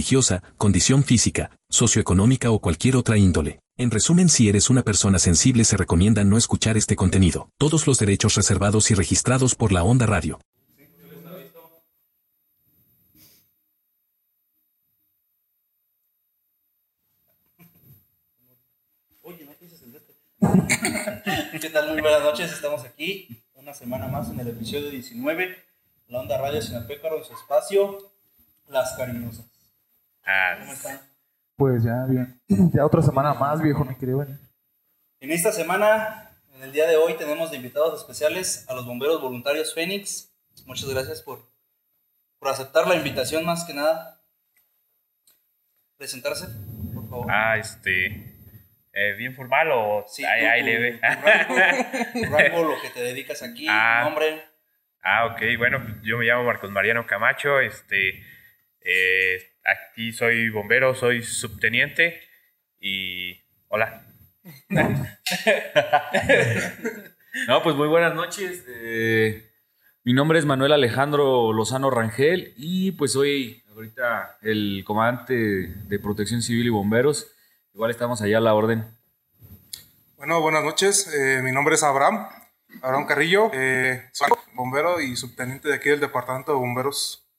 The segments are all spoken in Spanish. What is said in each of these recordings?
religiosa, condición física, socioeconómica o cualquier otra índole. En resumen, si eres una persona sensible se recomienda no escuchar este contenido. Todos los derechos reservados y registrados por la Onda Radio. ¿Qué tal? Muy buenas noches, estamos aquí una semana más en el episodio 19, la Onda Radio Sinapécaro en su espacio, Las Cariñosas. Ah, ¿Cómo están? Pues ya, bien. Ya otra semana más, viejo, mi querido. Benny. En esta semana, en el día de hoy, tenemos de invitados especiales a los bomberos voluntarios Fénix. Muchas gracias por, por aceptar la invitación, más que nada. Presentarse, por favor. ah, este. eh, ¿Bien formal o Sí, ahí, tú, ahí tu- leve? tu rango, tu rango, lo que te dedicas aquí, Ah. tu nombre. ah, ok. Bueno, yo me llamo Marcos Mariano Camacho. Este. eh, aquí soy bombero, soy subteniente. Y. Hola. No, pues muy buenas noches. Eh, mi nombre es Manuel Alejandro Lozano Rangel y pues soy ahorita el comandante de Protección Civil y Bomberos. Igual estamos allá a la orden. Bueno, buenas noches. Eh, mi nombre es Abraham, Abraham Carrillo. Eh, soy bombero y subteniente de aquí del Departamento de Bomberos.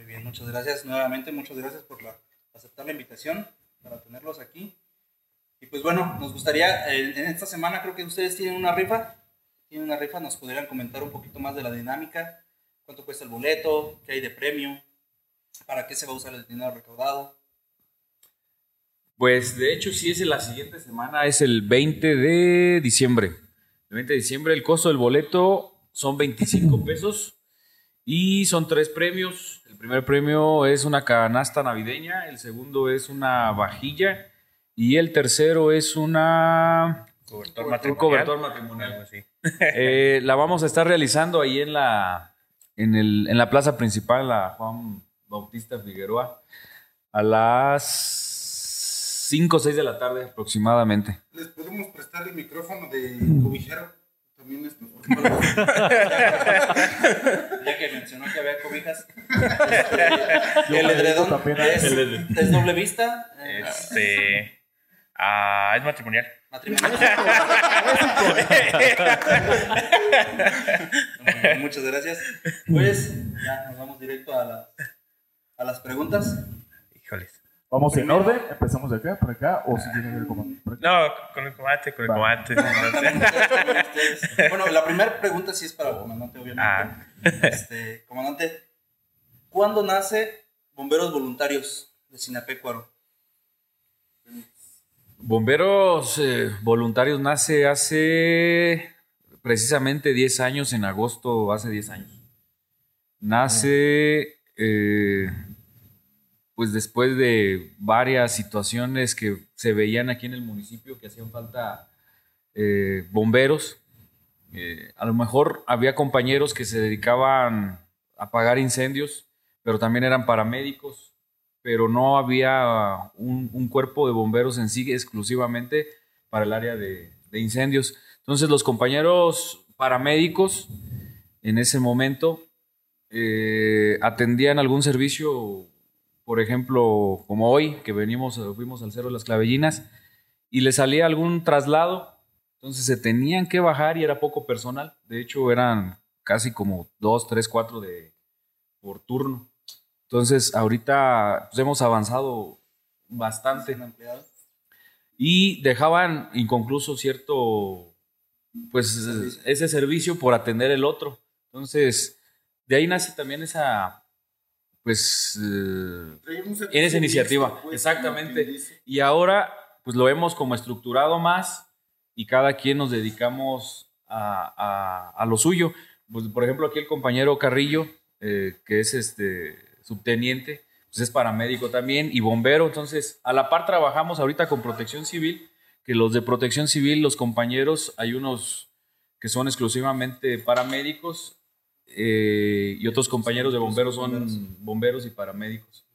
Muy bien, muchas gracias. Nuevamente, muchas gracias por la, aceptar la invitación para tenerlos aquí. Y pues bueno, nos gustaría, en esta semana creo que ustedes tienen una rifa. Tienen una rifa, nos podrían comentar un poquito más de la dinámica. ¿Cuánto cuesta el boleto? ¿Qué hay de premio? ¿Para qué se va a usar el dinero recaudado? Pues de hecho sí es la siguiente semana, es el 20 de diciembre. El 20 de diciembre el costo del boleto son 25 pesos y son tres premios. El primer premio es una canasta navideña, el segundo es una vajilla y el tercero es una... Cobertor Un matrimonial. cobertor matrimonial. Eh, la vamos a estar realizando ahí en la, en, el, en la plaza principal, la Juan Bautista Figueroa, a las 5 o 6 de la tarde aproximadamente. ¿Les podemos prestar el micrófono de cobijero? También es Ya que mencionó que había cobijas. Este, el edredón es, es doble vista. Este. Ah, es matrimonial. Bien, Muchas gracias. Pues ya nos vamos directo a, la- a las preguntas. Híjoles. Vamos en orden, empezamos de acá, por acá, o si con por acá. No, con el comandante, con el comandante. Bueno, la primera pregunta sí es para el comandante, obviamente. Ah. Este, comandante, ¿cuándo nace Bomberos Voluntarios de Sinapecuaro? Bomberos eh, Voluntarios nace hace precisamente 10 años, en agosto, hace 10 años. Nace eh, pues después de varias situaciones que se veían aquí en el municipio que hacían falta eh, bomberos. Eh, a lo mejor había compañeros que se dedicaban a apagar incendios, pero también eran paramédicos, pero no había un, cuerpo de bomberos en sí exclusivamente para el área de, de incendios. Entonces los compañeros paramédicos en ese momento eh, atendían algún servicio, por ejemplo, como hoy, que venimos, fuimos al Cerro de las Clavellinas, y les salía algún traslado, entonces se tenían que bajar y era poco personal. De hecho, eran casi como dos, tres, cuatro de, por turno. Entonces, ahorita pues, hemos avanzado bastante y dejaban inconcluso cierto, pues ese servicio por atender el otro. Entonces, de ahí nace también esa, pues, eh, en esa iniciativa, exactamente. Y ahora, pues lo hemos como estructurado más y cada quien nos dedicamos a, a- a lo suyo. Pues, por ejemplo, aquí el compañero Carrillo, eh, que es este subteniente, pues es paramédico también y bombero. Entonces, a la par trabajamos ahorita con protección civil, que los de protección civil, los compañeros, hay unos que son exclusivamente paramédicos eh, y otros compañeros de bomberos son bomberos y paramédicos.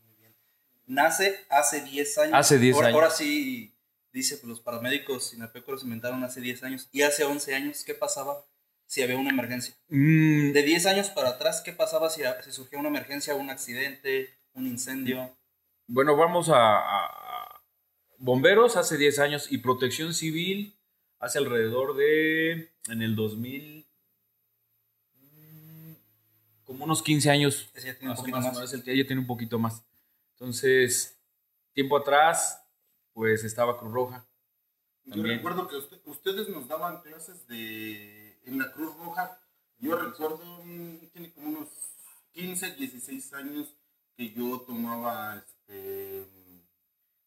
Nace hace 10 años. Hace 10 ahora, años. Ahora sí, dice, pues los paramédicos Sinapecuaro se inventaron hace 10 años. Y hace 11 años, ¿qué pasaba si había una emergencia? Mm, De 10 años para atrás, ¿qué pasaba si, si surgía una emergencia, un accidente, un incendio? Bueno, vamos a, a- bomberos hace 10 años y protección civil hace alrededor de, en el 2000, mm, como unos 15 años. Ese ya tiene un poquito más, más. ¿no? Es el que ya tiene un poquito más. Entonces, tiempo atrás, pues estaba Cruz Roja. Yo recuerdo que usted- ustedes nos daban clases de en la Cruz Roja. Yo recuerdo, mm, tiene como unos 15, 16 años que yo tomaba este,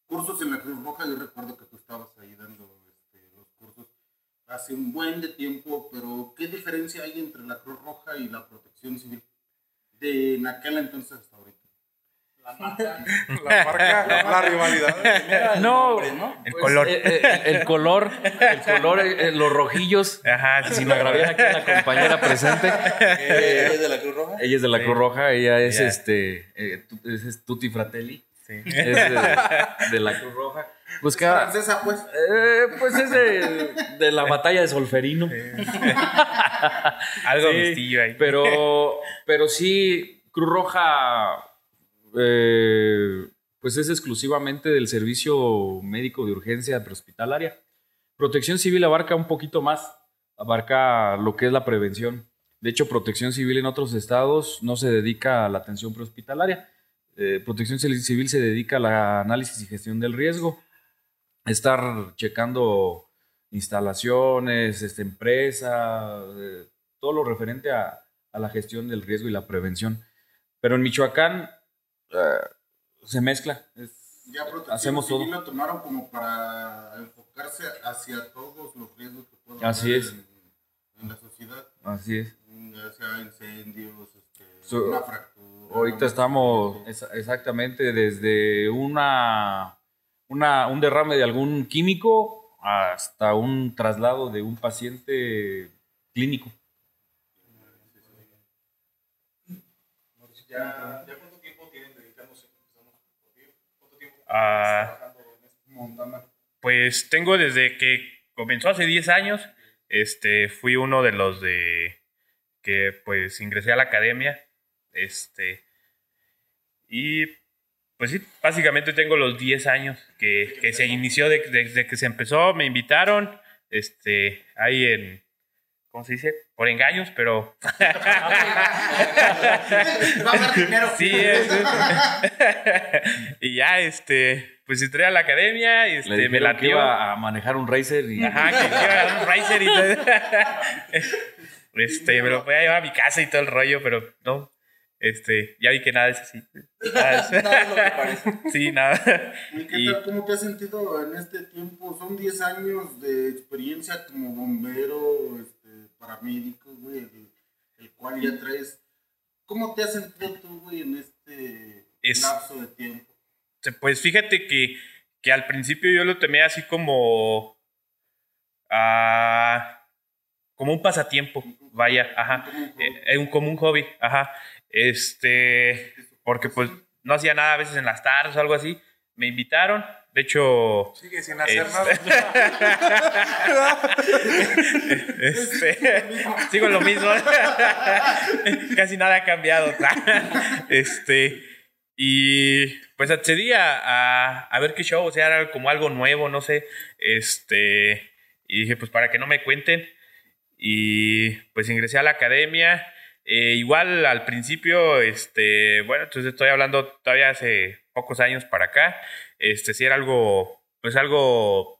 cursos en la Cruz Roja. Yo recuerdo que tú estabas ahí dando este, los cursos hace un buen de tiempo, pero ¿qué diferencia hay entre la Cruz Roja y la Protección Civil? De en aquel entonces hasta ahorita. La marca, la rivalidad. No, nombre, ¿no? El pues, color. eh, eh, el color, el color, eh, los rojillos. Ajá, Si me agraviera aquí a la compañera presente. ¿Es de la Cruz Roja? Ella es de la Sí. Cruz Roja, ella es este, eh, tu- es, es Tutti Fratelli, sí. es de, de la Cruz Roja. Pues, cada- Francesa, pues. eh, pues es de, de la batalla de Solferino. Algo Sí, mistillo ahí. Pero, pero sí, Cruz Roja, eh, pues es exclusivamente del servicio médico de urgencia prehospitalaria. Protección civil abarca un poquito más, abarca lo que es la prevención. De hecho, protección civil en otros estados no se dedica a la atención prehospitalaria. Eh, protección civil se dedica al análisis y gestión del riesgo. Estar checando instalaciones, este, empresas, eh, todo lo referente a, a la gestión del riesgo y la prevención. Pero en Michoacán eh, se mezcla. es- Ya protección hacemos todo. civil lo tomaron como para enfocarse hacia todos los riesgos que pueden Así haber es. En, en la sociedad, Así es. ya sea incendios, este, So, una fractura. Ahorita estamos exactamente desde una, una, un derrame de algún químico hasta un traslado de un paciente clínico. ¿Ya, ¿Ya cuánto tiempo tienen dedicándose? ¿Cuánto tiempo Ah, trabajando en este Montana? Pues tengo desde que comenzó hace 10 años, este, fui uno de los de que pues ingresé a la academia, este, y pues sí, básicamente tengo los 10 años que, que se inició, de- desde que se empezó, me invitaron, este, ahí en, ¿cómo se dice? Por engaños, pero... Va a dar dinero. Sí, es. y ya, este, pues entré a la academia y este, Le me dijeron que latió. iba a manejar un racer y Ajá, que iba a un Riser y todo. Este, me lo voy a llevar a mi casa y todo el rollo, pero no. Este, ya vi que nada es así. Nada es- Nada es lo que parece. Sí, nada. ¿Y qué Y- tal, cómo te has sentido en este tiempo? Son 10 años de experiencia como bombero, este, paramédico, güey, el, el cual ya traes. ¿Cómo te has sentido tú, güey, en este Es- lapso de tiempo? Pues fíjate que, que al principio yo lo tomé así como. ah, como un pasatiempo. Vaya, ajá. Como un hobby. Eh, eh, un, como un hobby, ajá. Este, porque pues no hacía nada a veces en las tardes o algo así. Me invitaron, de hecho, Sigue sin hacer Es- nada. este, sigo en lo mismo. Casi nada ha cambiado. este, y pues accedí a, a, a ver qué show, o sea, era como algo nuevo, no sé. Este, y dije, pues para que no me cuenten. Y pues ingresé a la academia. Eh, igual al principio, este, bueno, entonces estoy hablando todavía hace pocos años para acá. Este, sí era algo, pues algo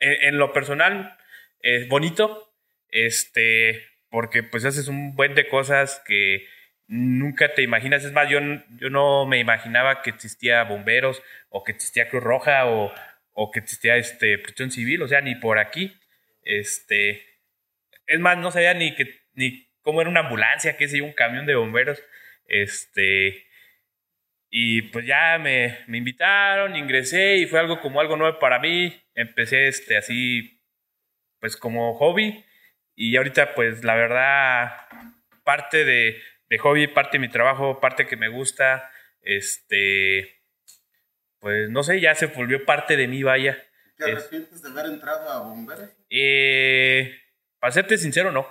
en, lo personal es bonito. Este, porque pues haces un buen de cosas que nunca te imaginas. Es más, yo, yo no me imaginaba que existía bomberos o que existía Cruz Roja o, o que existía este, protección civil, o sea, ni por aquí. Este, es más, no sabía ni que ni cómo era una ambulancia, qué sé yo, un camión de bomberos. Este, Y pues ya me, me invitaron, ingresé y fue algo como algo nuevo para mí. Empecé este, así, pues como hobby. Y ahorita pues la verdad, parte de, de hobby, parte de mi trabajo, parte que me gusta, este, pues no sé, ya se volvió parte de mí, vaya. ¿Te Es- arrepientes de haber entrado a bomberos? Eh, para serte sincero, no.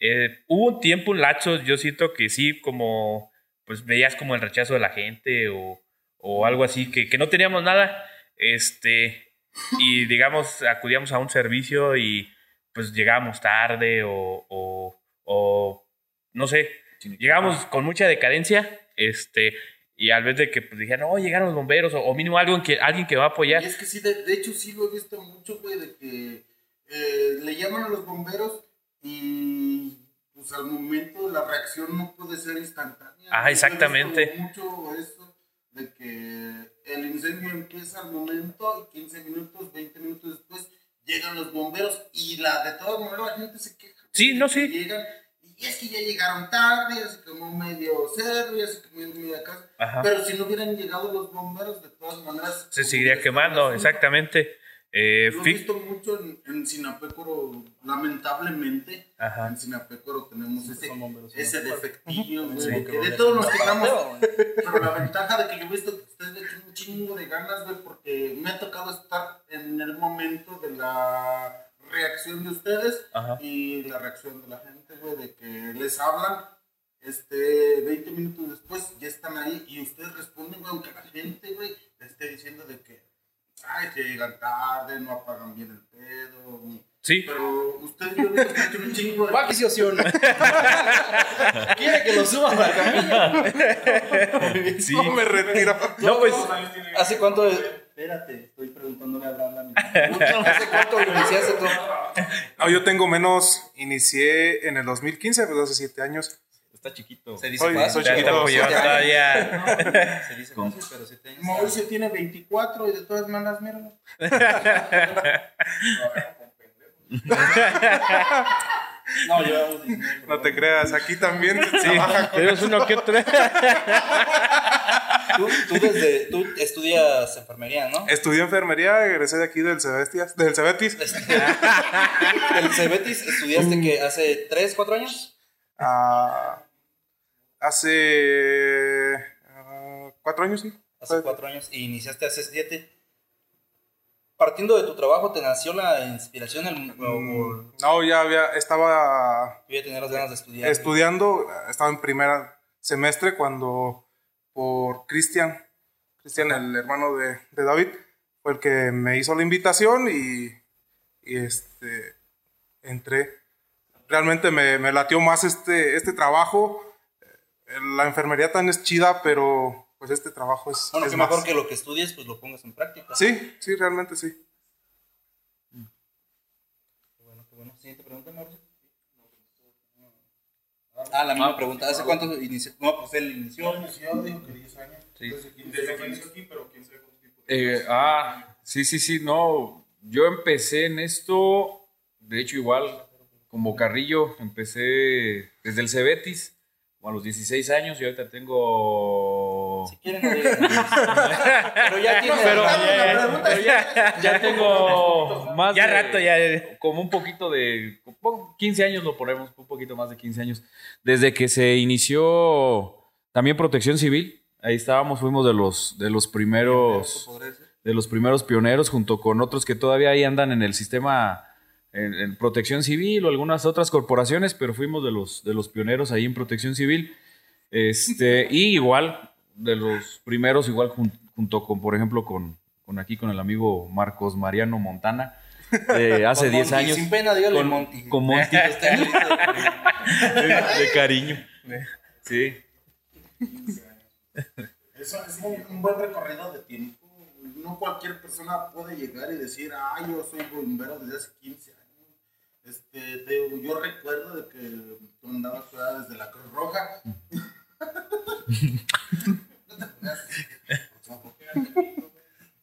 Eh, hubo un tiempo, un lapso, yo siento que sí, como, pues veías como el rechazo de la gente o, o algo así, que, que no teníamos nada, este, y digamos, acudíamos a un servicio y pues llegábamos tarde o, o, o no sé, llegamos con mucha decadencia, este, y al vez de que pues dijeran, no, llegaron los bomberos, o, o mínimo alguien que, alguien que va a apoyar, Y es que sí, de, de hecho sí lo he visto mucho, güey, de que eh, le llaman a los bomberos y pues al momento la reacción no puede ser instantánea. Ah, exactamente. mucho eso de que el incendio empieza al momento y 15 minutos, 20 minutos después llegan los bomberos y la de todas maneras la gente se queja. Sí, no, Que sí. Llegan, y es que ya llegaron tarde, ya se quemó medio cerro, ya se quemó media casa. Ajá. Pero si no hubieran llegado los bomberos, de todas maneras. se seguiría quemando, exactamente. Eh, Lo he visto mucho en, en Sinapécoro, lamentablemente. Ajá. En Sinapécoro tenemos ese, Son bomberos, ese defectillo, güey, Sí, que de todos nos no quejamos. Pero la ventaja de que yo he visto que ustedes le echan un chingo de ganas, güey, porque me ha tocado estar en el momento de la reacción de ustedes Ajá. y la reacción de la gente, güey, de que les hablan. Este, 20 minutos después ya están ahí y ustedes responden, güey, aunque la gente, güey, le esté diciendo de que, ay, que llegan tarde, no apagan bien el pedo. Sí, Pero ustedes yo he que echan un chingo de... ¿Va que sí o sí o no? ¿Quiere que lo suba a la camilla? sí. No me retiro. No, pues, ¿Hace cuánto? Espérate, estoy preguntándole a Abraham. ¿Hace cuánto iniciaste tú? No, yo tengo menos. Inicié en el 2015, pues hace siete años. Está chiquito. Se dice Soy- fácil. soy chiquito. años. todavía. Se dice fácil, pero si te. Mauricio tiene 24 y de todas maneras, míralo. No, 19. No te creas, aquí también con- Tenemos uno que otro. Tú, tú desde, tú estudias enfermería, ¿no? Estudié enfermería, egresé de aquí del Cebestias, del Cebetis. ¿El Cebetis estudiaste que hace 3, 4 años? Ah, hace ah, cuatro años, sí. Hace 4 años y iniciaste hace 7. Partiendo de tu trabajo, ¿te nació la inspiración? El, Mm, No, ya había, estaba ya tenías las ganas de estudiar? estudiando, estaba en primer semestre cuando por Cristian, Cristian, el hermano de, de David, fue el que me hizo la invitación y, y, este, entré. Realmente me, me latió más este, este trabajo. La enfermería tan es chida, pero pues este trabajo es, Bueno, es que más. mejor que lo que estudies, pues lo pongas en práctica. Sí, sí, realmente sí. Qué bueno, qué bueno. Siguiente pregunta, Mauricio. Ah, la misma pregunta. ¿Hace cuánto inició? No, pues él inició. Yo digo que 10 años. Sí. Desde que desde que inició aquí, pero quién sabe cuánto tiempo. Eh, ah, sí, sí, sí, no. Yo empecé en esto, de hecho, igual, como Carrillo, empecé desde el Cebetis, a los 16 años, y ahorita tengo. Si quieren, no digan. Pero ya tiene. Pero, ya, pero ya, ya tengo más Ya de- rato, ya. como un poquito de pon- 15 años lo ponemos, un poquito más de 15 años. Desde que se inició también Protección Civil, ahí estábamos, fuimos de los de los primeros de los primeros pioneros junto con otros que todavía ahí andan en el sistema en, en Protección Civil o algunas otras corporaciones, pero fuimos de los de los pioneros ahí en Protección Civil. Este, y igual de los primeros igual jun- junto con por ejemplo con con aquí con el amigo Marcos Mariano Montana eh, hace Con 10 Monty, años. Sin pena, dígale Con- Monty. con Monty. Listo. de cariño. Sí. Eso es un, un buen recorrido de tiempo. No cualquier persona puede llegar y decir, ah, yo soy bombero desde hace 15 años. Este, yo recuerdo de que tú andabas fuera desde la Cruz Roja.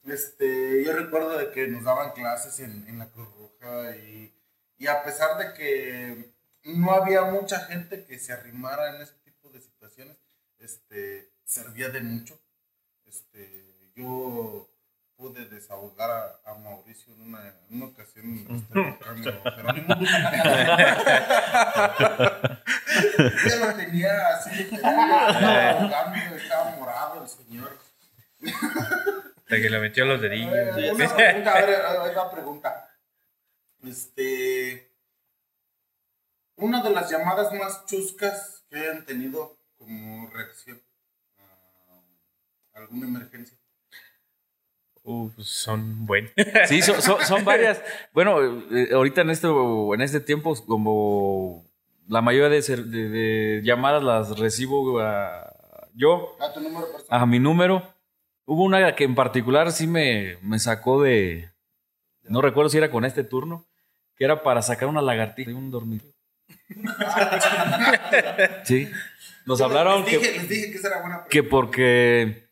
Este, yo recuerdo de que nos daban clases en, en la Cruz Roja y, y a pesar de que no había mucha gente que se arrimara en ese tipo de situaciones, este, servía de mucho desahogar a, a Mauricio en una, en una ocasión. Este, Jerónimo. ya lo tenía así estaba ahogando, estaba morado el señor. De que le metió los dedillos. Eh, Una pregunta, a ver, ahí va pregunta. Este. Una de las llamadas más chuscas que hayan tenido como reacción a alguna emergencia. Uh, pues son buenos. Sí, son, son- son varias. Bueno, eh, ahorita en este, en este tiempo, como la mayoría de, ser- de- de llamadas las recibo a- yo, A tu número personal. a mi número. Hubo una que en particular sí me, me sacó de. No recuerdo si era con este turno, que era para sacar una lagartija de un dormitorio. Sí. Nos hablaron les que, dije, les dije que esa era buena pregunta. que porque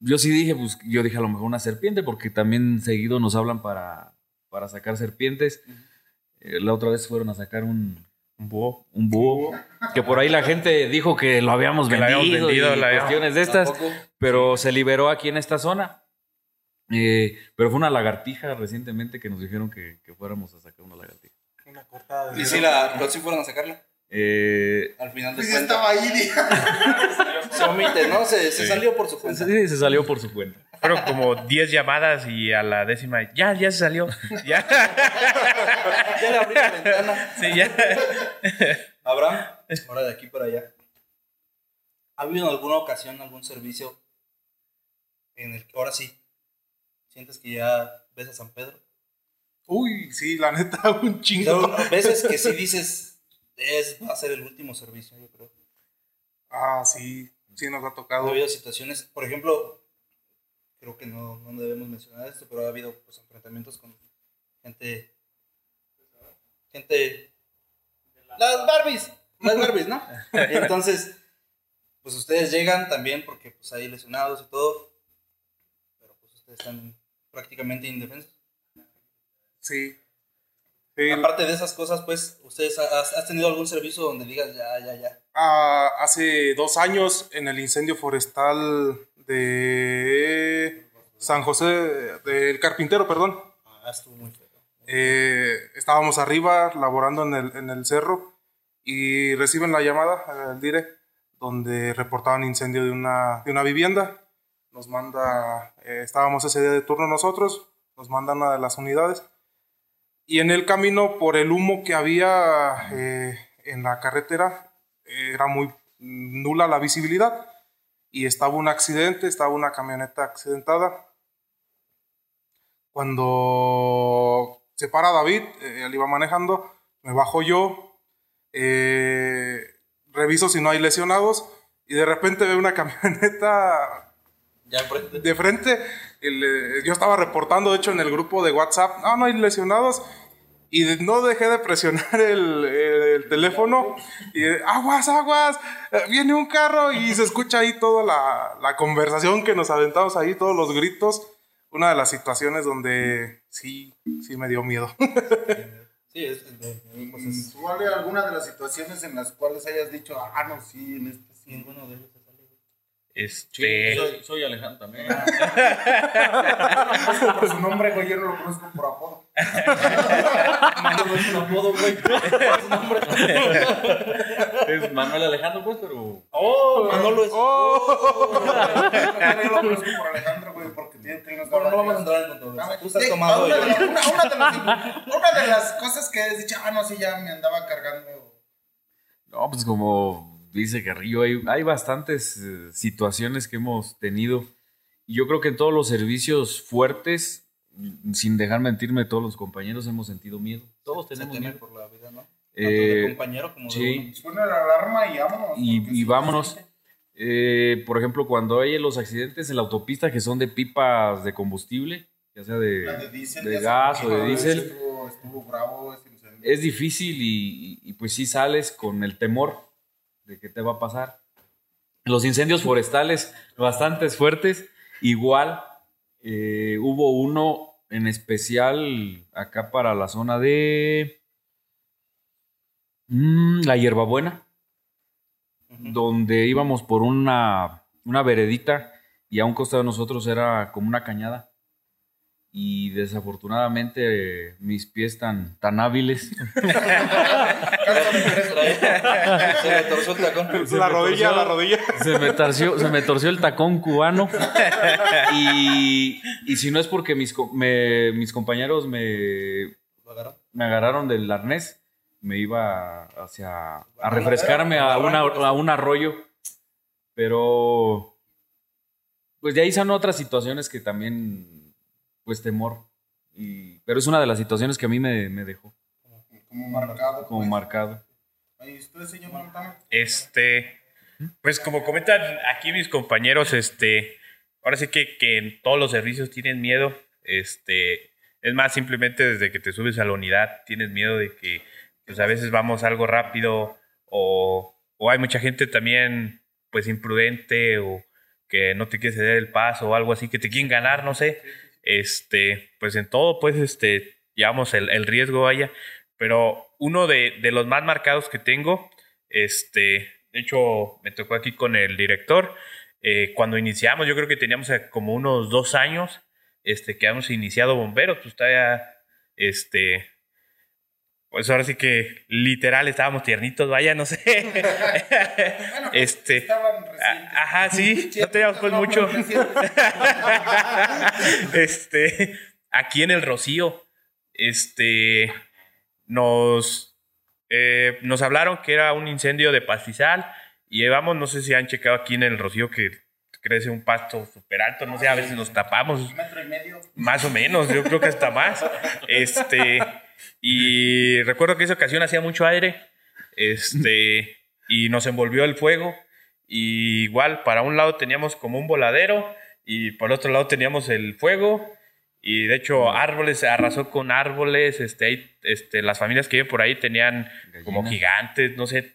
yo sí dije, pues yo dije a lo mejor una serpiente, porque también seguido nos hablan para, para sacar serpientes. Eh, la otra vez fueron a sacar un, Un búho. un búho, que por ahí la gente dijo que lo habíamos Que lo vendido, habíamos vendido, y la- cuestiones de estas, Tampoco. pero se liberó aquí en esta zona. Eh, pero fue una lagartija recientemente que nos dijeron que, que fuéramos a sacar una lagartija. Una cortada de ¿Y si la, si fueron a sacarla? Eh, Al final de Pues cuentas. estaba ahí. Se omite, ¿no? Se, se salió por su cuenta. sí, se salió por su cuenta. Fueron como 10 llamadas y a la décima, ya, ya se salió. Ya. Ya le abrí la ventana. Sí, ya. Abraham, ahora de aquí para allá. ¿Ha habido en alguna ocasión algún servicio en el que ahora sí sientes que ya ves a San Pedro? Uy, sí, la neta, un chingo. veces que sí dices, es, va a ser el último servicio, yo creo. Ah, sí, sí nos ha Ha tocado. habido situaciones, por ejemplo, creo que no, no debemos mencionar esto, pero ha habido pues, enfrentamientos con gente. Gente. Las Barbies, las Barbies, ¿no? Entonces, pues ustedes llegan también porque pues hay lesionados y todo, pero pues ustedes están prácticamente indefensos. Sí. Aparte de esas cosas, pues, ¿ustedes has, has tenido algún servicio donde digas ya, ya, ya? Ah, hace dos años en el incendio forestal de San José del Carpintero, perdón. Ah, estuvo muy feo. Eh, estábamos arriba laborando en el, en el cerro y reciben la llamada al dire donde reportaban incendio de una, de una vivienda. Nos manda, eh, estábamos ese día de turno nosotros, nos mandan una de las unidades y en el camino por el humo que había eh, en la carretera era muy nula la visibilidad y estaba un accidente, estaba una camioneta accidentada. Cuando se para David, eh, él iba manejando, me bajo yo, eh, reviso si no hay lesionados y de repente veo una camioneta Ya de frente. El, yo estaba reportando, de hecho, en el grupo de WhatsApp, no, no hay lesionados. Y no dejé de presionar el, el teléfono. Y aguas, aguas, eh, viene un carro. Y se escucha ahí toda la, la conversación que nos aventamos ahí, todos los gritos. Una de las situaciones donde sí, sí me dio miedo. Sí, es, es- pues es- ¿Cuál es alguna de las situaciones en las cuales hayas dicho, ah, no, sí, en este sí? ninguno de ellos Este. soy, soy Alejandro también. Por su nombre, güey, yo no lo conozco por apodo. No es un apodo, güey. Es Manuel Alejandro, pues, pero. Oh, Manolo es. Yo lo conozco por Alejandro, güey, porque tiene que nos Bueno, no vamos a entrar en controversia. Tú estás Sí, tomado. Una, yo- de las- una- una de las, una de las cosas que has dicho, ah, no, sí, ya me andaba cargando. No, pues como dice Carrillo, hay, hay bastantes eh, situaciones que hemos tenido. Y yo creo que en todos los servicios fuertes, mm, sin dejar mentirme, todos los compañeros hemos sentido miedo. Todos se tenemos miedo. por la vida, ¿no? Tanto Eh, de compañero como de sí. uno. Suena la alarma y vámonos. Y, y vámonos. Eh, por ejemplo, cuando hay los accidentes en la autopista que son de pipas de combustible, ya sea de, de diésel, de gas o de diésel, Estuvo, estuvo bravo incendio. es difícil y, y, pues sí sales con el temor de qué te va a pasar. Los incendios forestales bastante fuertes, igual eh, hubo uno en especial acá para la zona de mm, la hierbabuena, donde íbamos por una, una veredita y a un costado de nosotros era como una cañada. Y desafortunadamente eh, mis pies tan, tan hábiles. Se le torció el tacón. La rodilla, la rodilla. Se me torció, se me torció el tacón cubano. Y, y si no es porque mis, co- me- mis compañeros me, me agarraron del arnés, me iba hacia a refrescarme a, una- a un arroyo. Pero pues de ahí son otras situaciones que también, pues temor. Y, pero es una de las situaciones que a mí me, me dejó Como marcado. como pues. marcado. Ahí, ¿Usted se llama Montana? Este, pues como comentan aquí mis compañeros, este, ahora sí que, que en todos los servicios tienen miedo. Este, es más, simplemente desde que te subes a la unidad tienes miedo de que, pues a veces vamos algo rápido o, o hay mucha gente también, pues imprudente o que no te quiere ceder el paso o algo así, que te quieren ganar, no sé. Este, pues en todo, pues, este, llevamos el, el riesgo, vaya. Pero uno de, de los más marcados que tengo, este, de hecho, me tocó aquí con el director. eh, cuando iniciamos, yo creo que teníamos eh, como unos dos años este, que habíamos iniciado bomberos, pues todavía, este, pues ahora sí que literal estábamos tiernitos, vaya, no sé. este, Estaban a- recientes. ajá, sí, no teníamos pues mucho. este, aquí en el Rocío, este, nos, eh, nos hablaron que era un incendio de pastizal y llevamos, no sé si han checado aquí en el Rocío que crece un pasto súper alto, no sé, a veces nos tapamos, Metro y medio. más o menos, yo creo que hasta más. Este, y recuerdo que esa ocasión hacía mucho aire, este, y nos envolvió el fuego. Y igual, para un lado teníamos como un voladero y por otro lado teníamos el fuego. Y de hecho, árboles, se arrasó con árboles. Este, ahí, este, las familias que viven por ahí tenían como gigantes, no sé,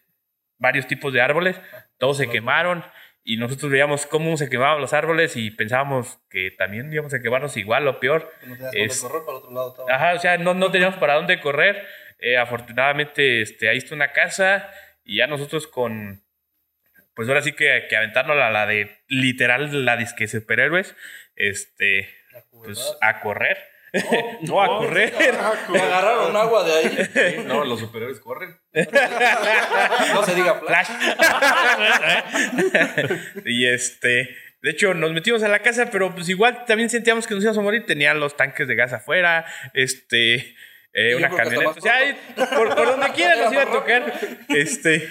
varios tipos de árboles. Todos se quemaron y nosotros veíamos cómo se quemaban los árboles y pensábamos que también íbamos a quemarnos igual o peor. No Es- correr, para el otro lado estaba. Ajá, o sea, no, no teníamos para dónde correr. Eh, afortunadamente, este, ahí está una casa y ya nosotros con, pues ahora sí que, que aventarnos la, la de literal, la disque superhéroes, este, pues a correr. no, a correr. Me agarraron agua de ahí. No, los superiores corren. No se diga flash. Flash. y este, de hecho, nos metimos a la casa, pero pues igual también sentíamos que nos íbamos a morir. Tenían los tanques de gas afuera, este, eh, una camioneta. O sea, ahí, por, por donde quiera nos iba a tocar. Este,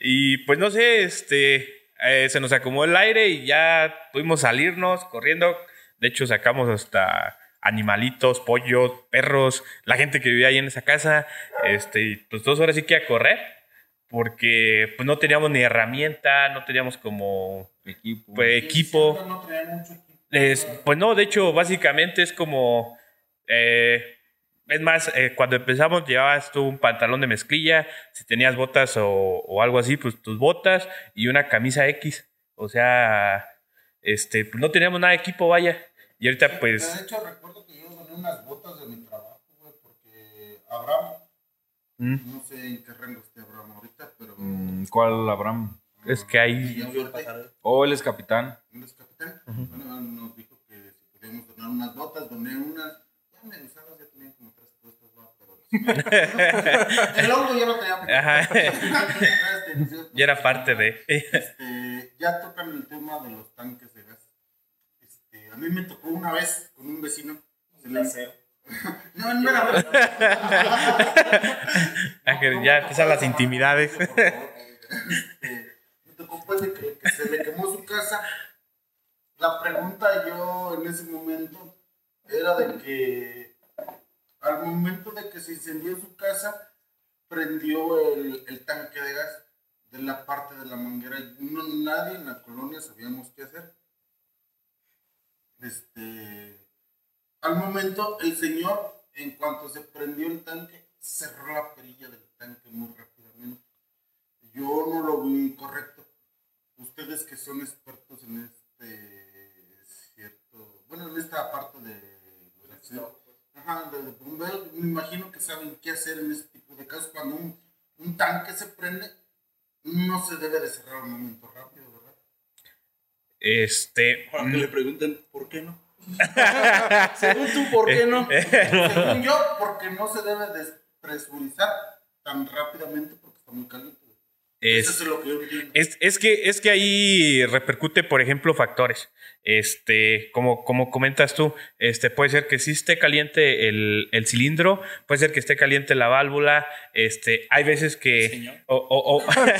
y pues no sé, este, eh, se nos acomodó el aire y ya pudimos salirnos corriendo. De hecho, sacamos hasta animalitos, pollos, perros, la gente que vivía ahí en esa casa. Este, y pues dos horas sí que a correr porque pues no teníamos ni herramienta, no teníamos como Equipo. pues, equipo. No mucho equipo. Es- pues no, de hecho, básicamente es como. eh, es más, eh, cuando empezamos llevabas tú un pantalón de mezclilla, si tenías botas o, o algo así, pues tus botas y una camisa X. O sea, este, pues no teníamos nada de equipo, vaya. Y ahorita De pues... hecho, recuerdo que yo doné unas botas de mi trabajo, güey, porque Abraham, mm, no sé en qué rango esté Abraham ahorita, pero. Mm, ¿Cuál, Abraham? es que hay... Villafuerte, Oh, él es capitán. él es capitán. Bueno, nos dijo que si podíamos donar unas botas, doné unas. Ya me usadas, ya tenían como tres puestas, ¿no? pero. El logo ya lo tenía. Ajá. Ya era parte de... este, ya tocan el tema de los tanques de gas. Este, a mí me tocó una vez con un vecino. No, no era. Ángel, ya empiezan las intimidades. Este, me tocó pues de que, que se le quemó su casa. La pregunta yo en ese momento era de que al momento de que se incendió su casa, prendió el, el tanque de gas de la parte de la manguera. No, nadie en la colonia sabíamos qué hacer. Este, al momento, el señor, en cuanto se prendió el tanque, cerró la perilla del tanque muy rápidamente. Yo no lo vi correcto. Ustedes que son expertos en este cierto, bueno, en esta parte de, de- ajá, de, de bomberos, me imagino que saben qué hacer en este tipo de casos. Cuando un, un tanque se prende, no se debe de cerrar al momento rápido. Este... Para que le pregunten, ¿por qué no? Según tú, ¿por qué no? Según yo, porque no se debe despresurizar tan rápidamente porque está muy caliente. Es- Eso es lo que. Es, es que, es que ahí repercute, por ejemplo, factores. Este, como, como comentas tú, este, puede ser que sí esté caliente el, el cilindro, puede ser que esté caliente la válvula. Este, hay veces que. Señor. o- o- o- De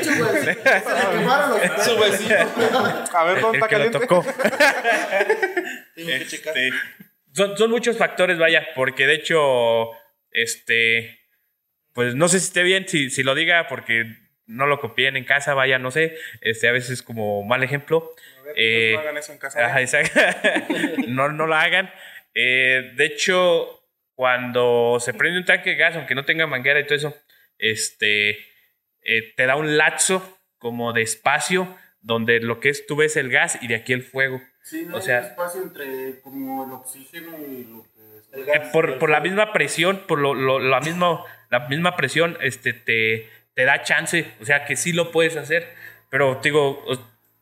hecho, güey, se le quemaron los pelos. Su vecino. A ver, ¿dónde está que lo caliente? tocó. Tengo que checar. Este, son, son muchos factores, vaya, porque de hecho, este, pues no sé si esté bien si, si lo diga, porque no lo copien en casa, vaya, no sé, este, a veces es como mal ejemplo. A ver, Eh, no hagan eso en casa. Ajá, exacto. no, no lo hagan. Eh, de hecho, cuando se prende un tanque de gas, aunque no tenga manguera y todo eso, este, eh, te da un lapso como de espacio donde lo que es tú ves el gas y de aquí el fuego. Sí, no O hay sea- espacio entre como el oxígeno y lo que es. El Eh, gas. por, por la misma presión, por lo, lo- la, misma, la misma presión, este, te, te da chance, o sea que sí lo puedes hacer, pero te digo,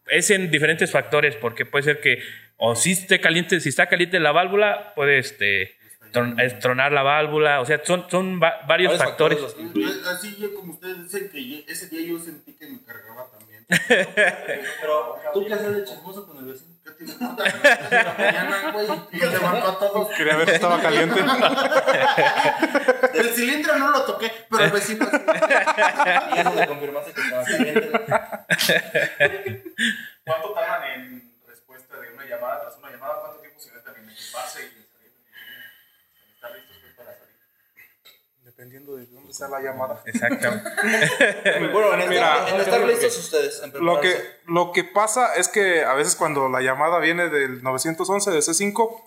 es en diferentes factores, porque puede ser que, o si esté caliente, si está caliente la válvula, puede este, tron- tronar la válvula, o sea, son, son va- varios Varios factores. Así yo, como ustedes dicen que ese día yo sentí que me cargaba también. Pero, ¿tú qué haces de chismoso con el vecino? ¿Qué te importa? En la mañana, güey, nos levantó a todos. Quería ver si estaba caliente. El cilindro no lo toqué, pero el vecino sí. Y eso te confirmaste que estaba caliente. ¿Cuánto tardan en respuesta de una llamada tras una llamada? ¿Cuánto tiempo se necesitan en equiparse y en salir? En estar listos pues, para salir. Dependiendo de dónde sea la llamada. Exactamente. Bueno, en, Mira, estar, en estar listos ustedes. En Lo que, lo que pasa es que a veces cuando la llamada viene del 911 de C5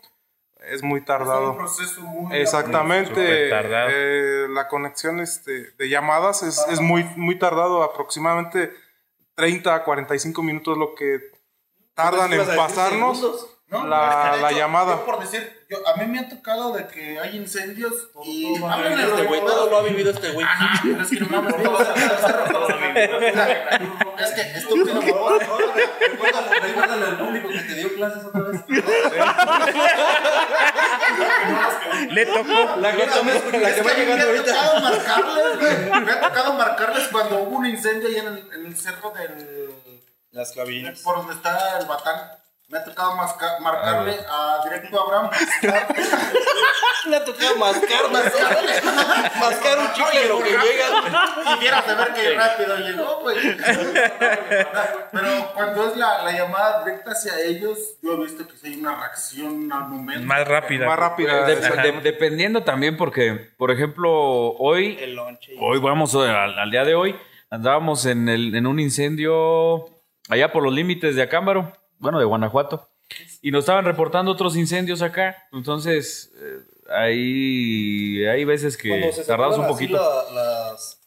es muy Es un tardado. proceso muy. Exactamente. Tardado. eh, la conexión este, de llamadas es, es muy, muy tardado, aproximadamente 30 a 45 minutos lo que tardan en pasarnos. No, la- la hecho, llamada. Yo por decir, a mí me ha tocado de que hay incendios y Todo lo ha hablan vivido en este güey, todo lo ha vivido este güey. Ajá, pero es que no mames, todo Es que estúpido, por favor. Recuérdale, al público que te dio clases otra vez. Le tocó. La que, tome- la que va llegando me ha ahorita. tocado marcarles. Me ha tocado marcarles cuando hubo un incendio ahí en el, en el cerro del. Las clavillas. por donde está el batán. Me ha tocado masca- marcarle a directo a Abraham. Le ha tocado mascar, mascar. mascar un chicle lo que llega. Y vieras de ver qué rápido llegó, güey. Pero cuando es la, la llamada directa hacia ellos, yo he visto que hay una reacción al momento. Más rápida. Más rápida. De- de- dependiendo también, porque, por ejemplo, hoy, El hoy vamos al, al día de hoy, andábamos en, el, en un incendio allá por los límites de Acámbaro, bueno, de Guanajuato, y nos estaban reportando otros incendios acá. Entonces, eh, hay, hay veces que tardamos un poquito. la- las,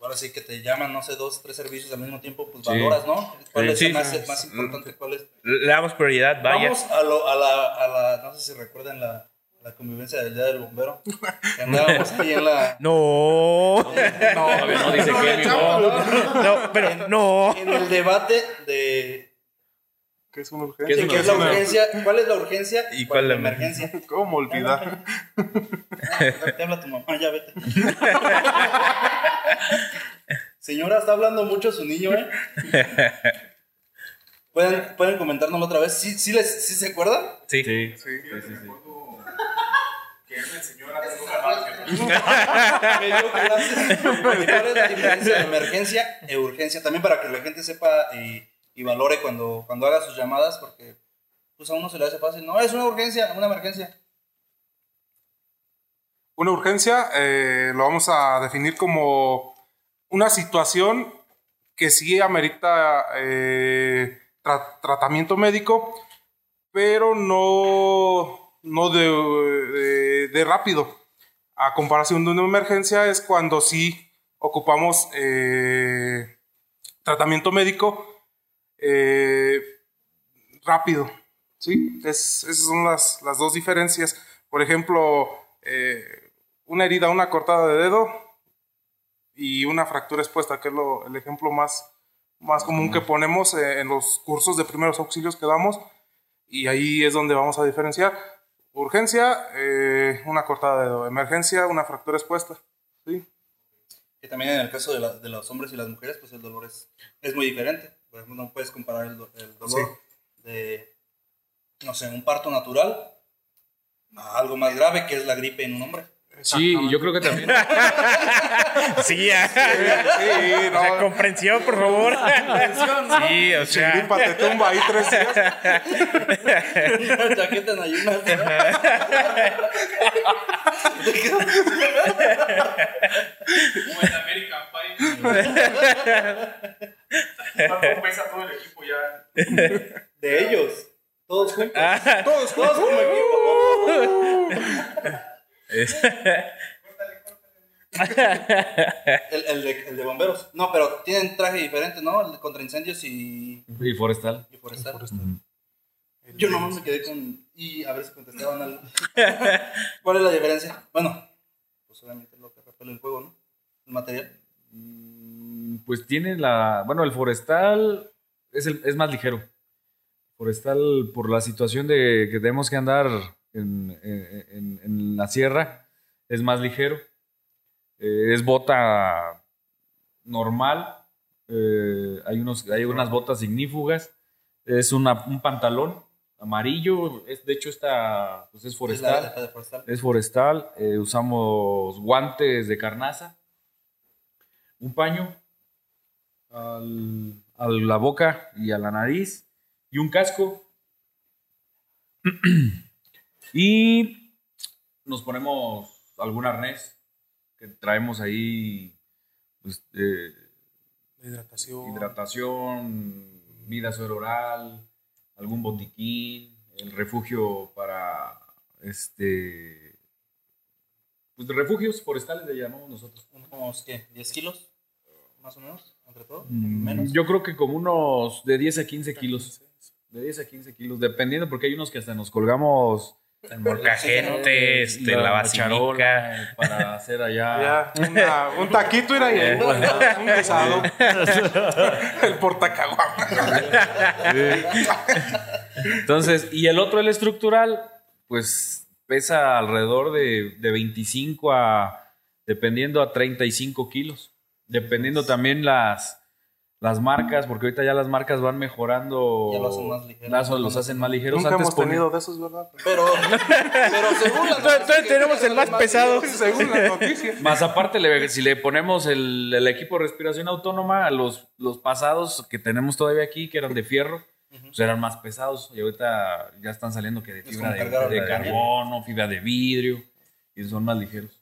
ahora sí que te llaman, no sé, dos, tres servicios al mismo tiempo, pues Sí. valoras, ¿no? ¿Cuál es Sí, el más, más importante? ¿Cuál es? Le damos prioridad, vaya. Vamos a, lo, a, la, a la, no sé si recuerdan la, la convivencia del Día del Bombero. Que andábamos ahí en la... No. Todavía no dice que No, pero no. En el debate de, Es una ¿Qué es de urgencia. qué es la urgencia, cuál es la urgencia ¿Y cuál la emergencia. ¿Cómo olvidar? Ah, Te habla tu mamá, ya vete. Señora, está hablando mucho su niño, ¿eh? ¿Pueden, pueden comentárnoslo otra vez. ¿Sí, sí, les, sí se acuerdan? Sí. Sí. Sí. Que él me enseñó a las cosas Me dio clases. ¿Cuál es la diferencia de emergencia e urgencia? También para que la gente sepa y, y valore cuando, cuando haga sus llamadas, porque pues a uno se le hace fácil. No, es una urgencia, una emergencia. Una urgencia eh, lo vamos a definir como una situación que sí amerita eh, tra- tratamiento médico, pero no, no de rápido. A comparación de una emergencia es cuando sí ocupamos eh, tratamiento médico eh, rápido. ¿sí? Es- esas son las, las dos diferencias. Por ejemplo, eh, una herida, una cortada de dedo y una fractura expuesta, que es lo- el ejemplo más, más común que ponemos eh, en los cursos de primeros auxilios que damos y ahí es donde vamos a diferenciar. Urgencia, eh, una cortada de dedo. Emergencia, una fractura expuesta. ¿sí? Que también en el caso de, la- de los hombres y las mujeres, pues el dolor es, es muy diferente. Por ejemplo, no puedes comparar el, do- el dolor de, no sé, un parto natural a algo más grave que es la gripe en un hombre. Sí, y yo creo que también. Sí, ah. Sí, O sea, no. comprensión, por favor. Sí, o sea. Gripa te tumba ahí tres días. Una chaqueta en ayunas. Como en American Pie. ¿Cuánto pesa todo el equipo ya? De ellos. Todos juntos. Ah, Todos, todos como equipo. El, el, de, el de bomberos. No, pero tienen traje diferente, ¿no? El de contra incendios y, Y forestal. y forestal. Yo nomás me quedé con. Y a ver si contestaban algo. ¿Cuál es la diferencia? Bueno, pues obviamente lo que repele el fuego, ¿no? El material. Mm, Pues tiene la. Bueno, el forestal es, el- es más ligero. Forestal, por la situación de que tenemos que andar en, en- en- en la sierra, es más ligero. Eh, es bota normal. eh, hay, unos, hay unas botas ignífugas. Es una- un pantalón amarillo. Es, de hecho, esta pues es Es forestal. la, la de forestal. Es forestal. eh, usamos guantes de carnaza. Un paño al- a la boca y a la nariz. Y un casco. y nos ponemos algún arnés que traemos ahí. pues, eh, Hidratación. hidratación, vida suero oral, algún botiquín, el refugio para este pues de refugios forestales le llamamos nosotros. Unos, ¿qué? ¿10 kilos? Más o menos, entre todo. Mm, Menos. Yo creo que como unos de 10 a 15 kilos. De 10 a 15 kilos, dependiendo, porque hay unos que hasta nos colgamos El molcajete, este, la basilica. charola para hacer allá. Ya, una- un taquito era ahí. un guisado. el portacaguama. Entonces, y el otro, el estructural, pues pesa alrededor de, de 25 a, dependiendo a 35 kilos. Dependiendo también las, las marcas, porque ahorita ya las marcas van mejorando. Ya lo hacen más ligeros. las- los hacen más ligeros. Nunca Antes hemos tenido de esos, ¿verdad? Pero, pero según las Entonces tenemos el más pesado. Según las noticias. Más aparte, le- si le ponemos el, el equipo de respiración autónoma, a los, los pasados que tenemos todavía aquí, que eran de fierro, pues eran más pesados. Y ahorita ya están saliendo que de fibra de carbono, fibra de vidrio, y son más ligeros.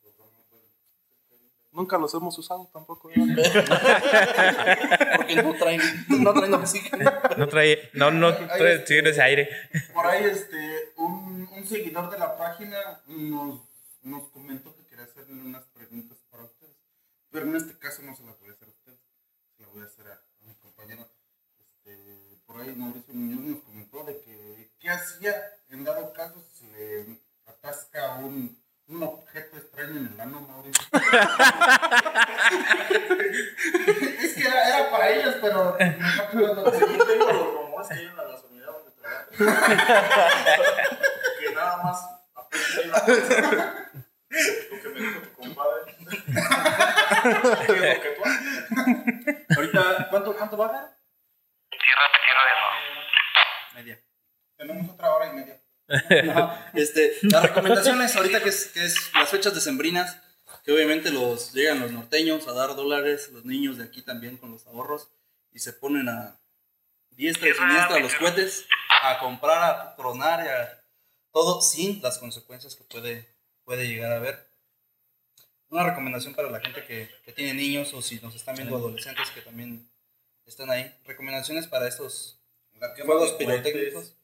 Nunca los hemos usado tampoco. ¿verdad? Porque no traen, no traen oxígeno. No trae, no, no trae tigres de aire. Por ahí, este, un, un seguidor de la página nos, nos comentó que quería hacerle unas preguntas para ustedes. Pero en este caso no se las voy a hacer a ustedes, se las voy a hacer a, a mi compañero. Este, por ahí Mauricio Muñoz nos comentó de que qué hacía en dado caso si se le atasca un, un objeto extraño en el ano, Mauricio. es que era, era para ellos, pero. Yo tengo los rumores que hay en la gasolinera donde trabajo. que nada más. Lo que me dijo tu compadre. ¿Qué es lo que tú? Ahorita, ¿cuánto, cuánto baja? Media. Tenemos otra hora y media. Este, las recomendaciones ahorita que es, que es las fechas decembrinas, que obviamente los llegan los norteños a dar dólares, los niños de aquí también con los ahorros y se ponen a diestra y siniestra los cohetes a comprar, a tronar, y a todo sin las consecuencias que puede, puede llegar a haber. Una recomendación para la gente que, que tiene niños o si nos están viendo adolescentes que también están ahí. Recomendaciones para estos juegos pirotécnicos.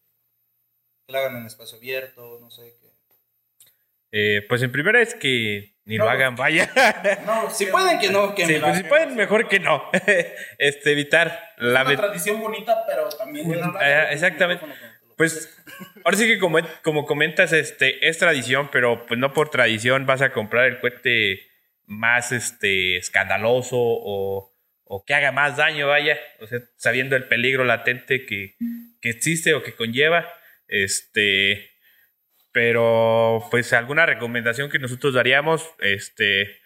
Que lo hagan en espacio abierto, no sé qué. Eh, pues en primera es que ni lo hagan, vaya. No, Si pueden que no, que Sí, me pues si pueden, mejor que no. este, evitar la una tradición bonita, pero también Eh, exactamente. Pues ahora sí que como, como comentas, este, es tradición, pero pues no por tradición vas a comprar el cohete más este, escandaloso o, o que haga más daño, vaya, o sea, sabiendo el peligro latente que, que existe o que conlleva. Este, pero pues alguna recomendación que nosotros daríamos, este,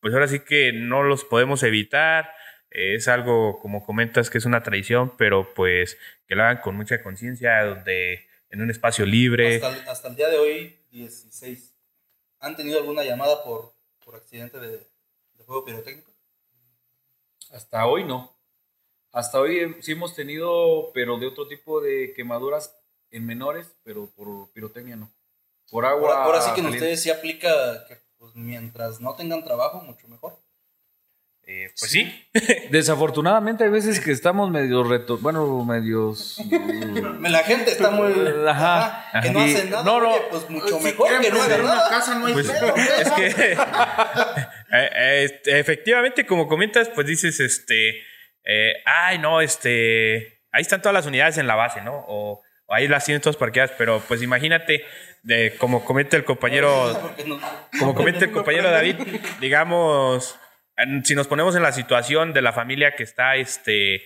pues ahora sí que no los podemos evitar. Es algo, como comentas, que es una traición, pero pues que lo hagan con mucha conciencia, donde en un espacio libre. Hasta, el- hasta el día de hoy, 16. ¿Han tenido alguna llamada por, por accidente de, de fuego pirotécnico? Hasta hoy no. Hasta hoy eh, sí hemos tenido, pero de otro tipo de quemaduras en menores, pero por pirotecnia no. Por agua. Ahora, ahora sí que en caliente. ustedes sí aplica que pues, mientras no tengan trabajo, mucho mejor. Eh, pues sí, Desafortunadamente hay veces que estamos medio reto, bueno, medios La gente está muy. Ajá. ajá, que no Y- hace nada. no, no. oye, pues mucho Si mejor que no haga prender una nada. casa, no hay Pues, pedo. es que eh, eh, este, efectivamente, como comentas, pues dices, este, eh, ay, no, este, ahí están todas las unidades en la base, ¿no? O ahí las tienen todas parqueadas, pero pues imagínate, de, como comenta el compañero, como comenta el compañero David, digamos, si nos ponemos en la situación de la familia que está, este,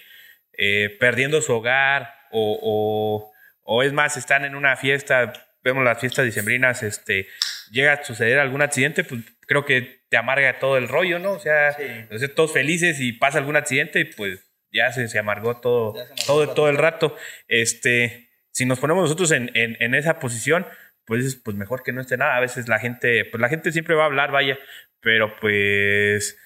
eh, perdiendo su hogar o, o, o es más, están en una fiesta, vemos las fiestas dicembrinas, este, llega a suceder algún accidente, pues creo que te amarga todo el rollo, ¿no? O sea, Sí. sea, todos felices y pasa algún accidente y pues ya se, se amargó todo, Ya se amargó todo, todo. todo el rato. Este, si nos ponemos nosotros en, en, en esa posición, pues, pues mejor que no esté nada. A veces la gente, pues la gente siempre va a hablar, vaya, pero pues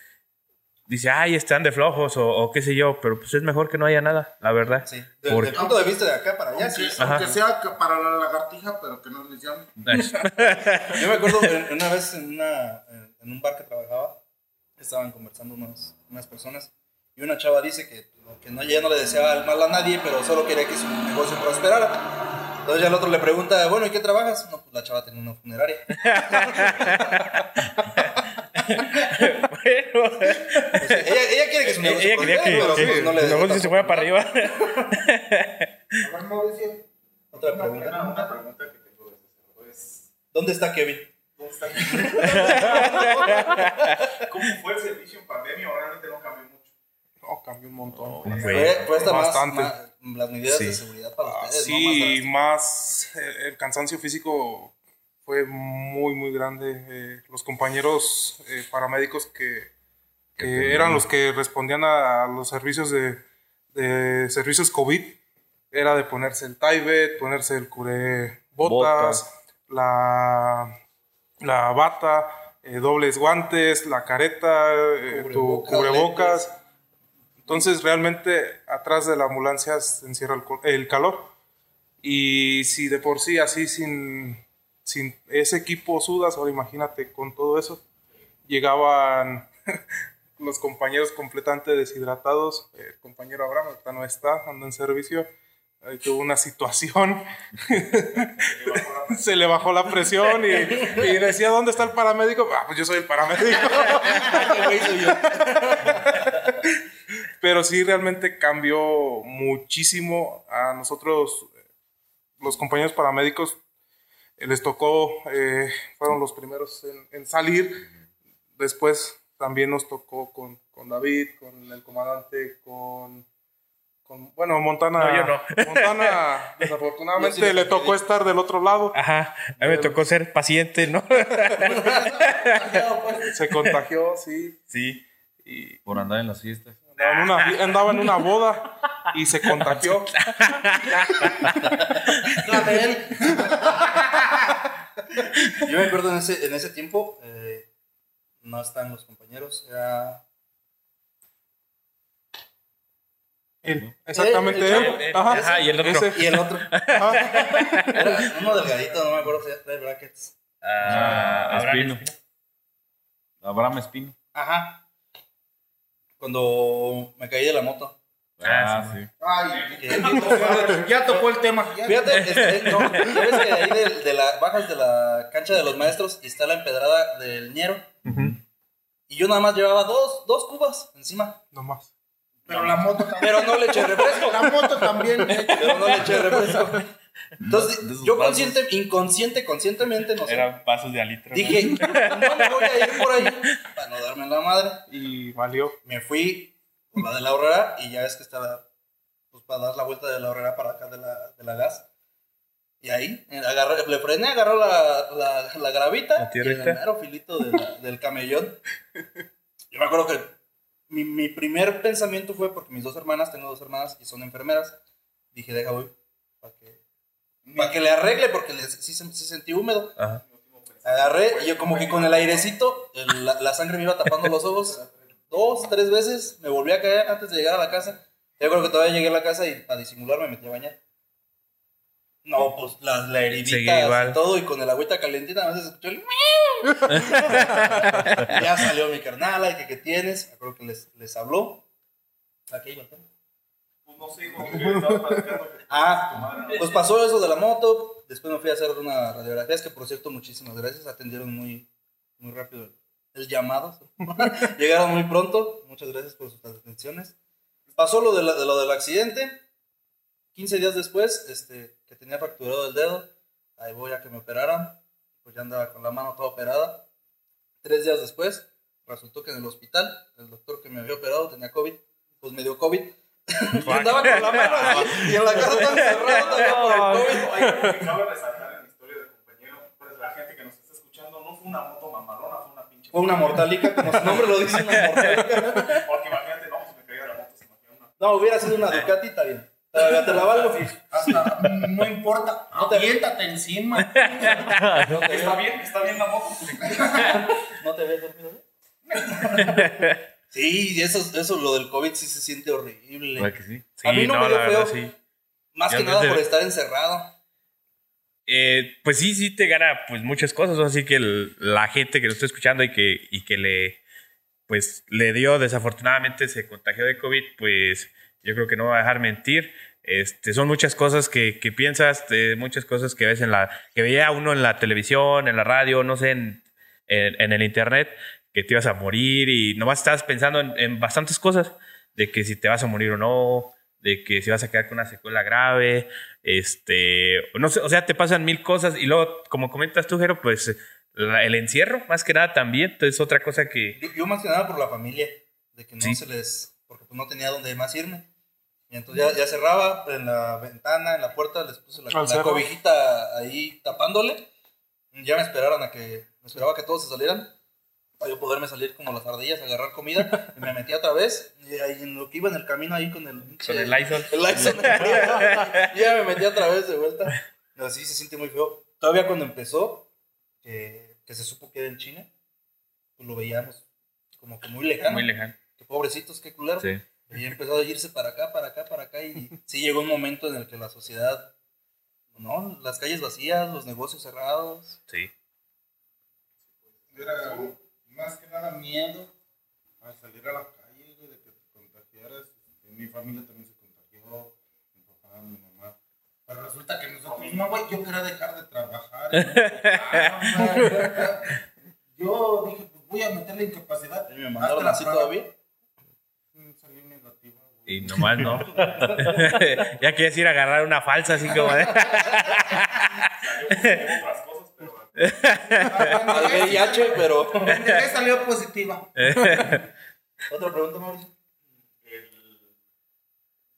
dice, ay, están de flojos o, o qué sé yo, pero pues es mejor que no haya nada, la verdad. Sí. Desde Porque- el punto de vista de acá para allá, sí. Aunque, Ajá. aunque sea que para la lagartija, pero que no les llamen. Yo me acuerdo una vez en, una, en un bar que trabajaba, estaban conversando unos- unas personas y una chava dice que, que no, ella no le deseaba el mal a nadie, pero solo quería que su negocio prosperara. Entonces ya el otro le pregunta, bueno, ¿y qué trabajas? No, pues la chava tenía una funeraria. bueno, O sea, ella, ella quiere que su negocio ella quería que, pero que pues no le negocio se fuera para arriba. A ver, Mauricio. Otra Una, pregunta. una pregunta que tengo desde es, ¿Dónde está Kevin? ¿dónde está ¿Cómo fue el servicio en pandemia? ¿O realmente no? No, cambió un montón. Más, Bastante. más- las medidas de Sí. seguridad para Ah, ustedes. ¿no? sí, Más más eh, el cansancio físico fue muy, muy grande. Eh, los compañeros eh, paramédicos que, que eran los que respondían a, a los servicios de, de servicios COVID, era de ponerse el Tyvek, ponerse el cubre botas, la, la bata, eh, dobles guantes, la careta, eh, tu Cubrebocas, cubrebocas. Entonces realmente atrás de la ambulancia se encierra el, el calor. Y si de por sí así sin, sin ese equipo sudas, ahora imagínate con todo eso, llegaban los compañeros completamente deshidratados. El compañero Abraham ahorita no está, anda en servicio. Ahí tuvo una situación, se le bajó la presión y, y decía, ¿dónde está el paramédico? Ah, pues yo soy el paramédico. Pero sí, realmente cambió muchísimo a nosotros, los compañeros paramédicos, les tocó, eh, fueron los primeros en, en salir. Después también nos tocó con, con David, con el comandante, con, con bueno, Montana. No, yo no. Montana, Yo desafortunadamente, sí le tocó tocó estar del otro lado. Ajá, a mí me tocó ser paciente, ¿no? Se contagió, sí. sí. Y por andar en las fiestas. Andaba en una, andaba en una boda y se contagió. Yo me acuerdo en ese, en ese tiempo, eh, no están los compañeros, era... Él, exactamente El- el él. Ajá, ajá, y el otro. ese. Y el otro, era uno delgadito, no me acuerdo si era trae brackets. Ah, Abraham Espino. Abraham Espino. Ajá. Cuando me caí de la moto. Ah, sí. Ay, Que- ya tocó el tema. Ya. Fíjate, este, no, ya ves que ahí de, de la, bajas de la cancha de los maestros y está la empedrada del ñero. Y yo nada más llevaba dos, dos cubas encima. No más. Pero la moto también. Pero no le eché refresco. La moto también. Pero no le eché refresco. Entonces, De esos yo vasos. consciente, inconsciente, conscientemente, no sé. Eran vasos de alitro. Dije, no me voy a ir por ahí para no darme la madre. Y valió. Me fui por la de la horrera y ya ves que estaba pues para dar la vuelta de la horrera para acá de la, de la gas. Y ahí eh, agarré, le frené, agarró la, la, la gravita La y el mero filito de la- del camellón. Yo me acuerdo que mi, mi primer pensamiento fue porque mis dos hermanas, tengo dos hermanas y son enfermeras. Dije, deja voy, para que, para que le arregle porque le, sí, se- sí sentí húmedo. Ajá. Agarré y yo como que con el airecito, el- la, la sangre me iba tapando los ojos. Dos, tres veces me volví a caer antes de llegar a la casa. Yo creo que todavía llegué a la casa y para disimular me metí a bañar. No, pues la, la heridita y todo y con el agüita calentita a veces escuchó el... ya salió mi carnala y que qué tienes. Me acuerdo que les, les habló. Aquí no que platicando Ah, pues pasó eso de la moto, después me fui a hacer una radiografía, es que por cierto, muchísimas gracias, atendieron muy, muy rápido el, el llamado, llegaron muy pronto, muchas gracias por sus atenciones. Pasó lo, de la- de lo del accidente, 15 días después, este, que tenía fracturado el dedo, ahí voy a que me operaran, pues ya andaba con la mano toda operada. Tres días después, resultó que en el hospital, el doctor que me había operado tenía COVID, pues me dio COVID. y andaba con la mano así, y en la casa tan encerrado todavía por el COVID. Oye, cabe resaltar en la historia del compañero, pues la gente que nos está escuchando, no fue una moto mamalona, fue una pinche. Fue una mortalica, como su nombre lo dice, una mortalica. Porque imagínate, no, si me caía la moto, se imagina una. No, hubiera sido una Ducati, está bien. Te la valgo. Hasta, no importa, aviéntate encima. Está bien, está bien la moto. ¿No te ves dormido? Sí, eso, eso, lo del COVID sí se siente horrible. ¿Verdad que sí? Sí, A mí no me dio la verdad, feo. sí. Más Ya que nada por estar encerrado. Eh, pues sí, sí te gana pues muchas cosas, así que el- la gente que lo está escuchando y que, y que le pues le dio desafortunadamente se contagió de COVID, pues yo creo que no va a dejar mentir. Este, son muchas cosas que, que piensas, de muchas cosas que ves en la, que veía uno en la televisión, en la radio, no sé, en, en, en el internet, que te ibas a morir y nomás estabas pensando en, en bastantes cosas, de que si te vas a morir o no, de que si vas a quedar con una secuela grave, este, no sé, o sea, te pasan mil cosas y luego, como comentas tú, Jero, pues la- el encierro, más que nada también, entonces otra cosa que... Yo, yo más que nada por la familia, de que no Sí. se les. Porque pues no tenía dónde más irme. Y entonces ya, ya cerraba en la ventana, en la puerta, les puse la, cobijita ahí tapándole. Ya me esperaron a que. Me esperaba que todos se salieran. Para yo poderme salir como las ardillas, agarrar comida. y me metí otra vez. Y ahí en lo que iba en el camino ahí con el. Con el Lysol. El Lysol. ya me metí otra vez de vuelta. Así se siente muy feo. Todavía cuando empezó, que, que se supo que era en China, pues lo veíamos como que muy lejano. Muy lejano. Que pobrecitos, qué culero. Sí. Y empezó a irse para acá, para acá, para acá. Y sí llegó un momento en el que la sociedad, ¿no? Las calles vacías, los negocios cerrados. Sí. Era más que nada miedo a salir a la calle, güey, de que te contagiaras. Este, Mi familia también se contagió, mi papá, mi mamá. Pero resulta que nosotros, no, güey, yo quería dejar de trabajar. no yo dije, pues voy a meter la incapacidad. Y me mandaron así todavía. Mm, Salió negativa, güey. Y nomás no. ya quieres ir a agarrar una falsa, así como de... Tengo otras cosas, pero. Al VIH, pero. Salió positiva. Otra pregunta, Mauricio. el,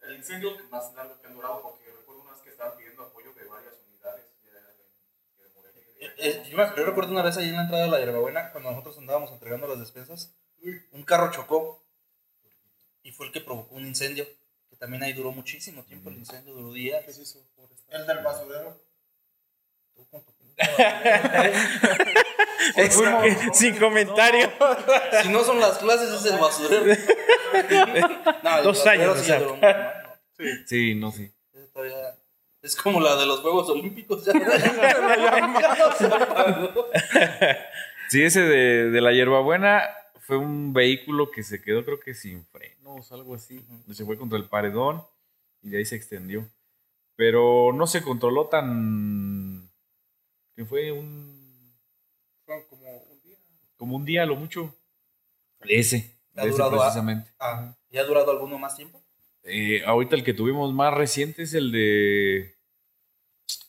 el incendio más largo que han durado, porque recuerdo una vez que estaban pidiendo apoyo de varias unidades de. Eh, eh, yo, me, yo recuerdo una vez ahí en la entrada de la hierbabuena, cuando nosotros andábamos entregando las despensas, un carro chocó y fue el que provocó un incendio. Que también ahí duró muchísimo tiempo el incendio, duró días. El del basurero. Tú con tu- Es que sin comentario. Si no son las clases, es el basurero. No, el Dos años, sí ya o sea. duró mucho más, ¿no? Sí, no, sí. Es como la de los Juegos Olímpicos. ya. Sí, ese de, de la hierbabuena fue un vehículo que se quedó, creo que sin frenos, algo así. Se fue contra el paredón y de ahí se extendió. Pero no se controló tan. Que fue un. Fueron como un día. como un día, a lo mucho. Ese. Ha ese durado a- precisamente. Ah, ¿Ya ha durado alguno más tiempo? Eh, ahorita el que tuvimos más reciente es el de.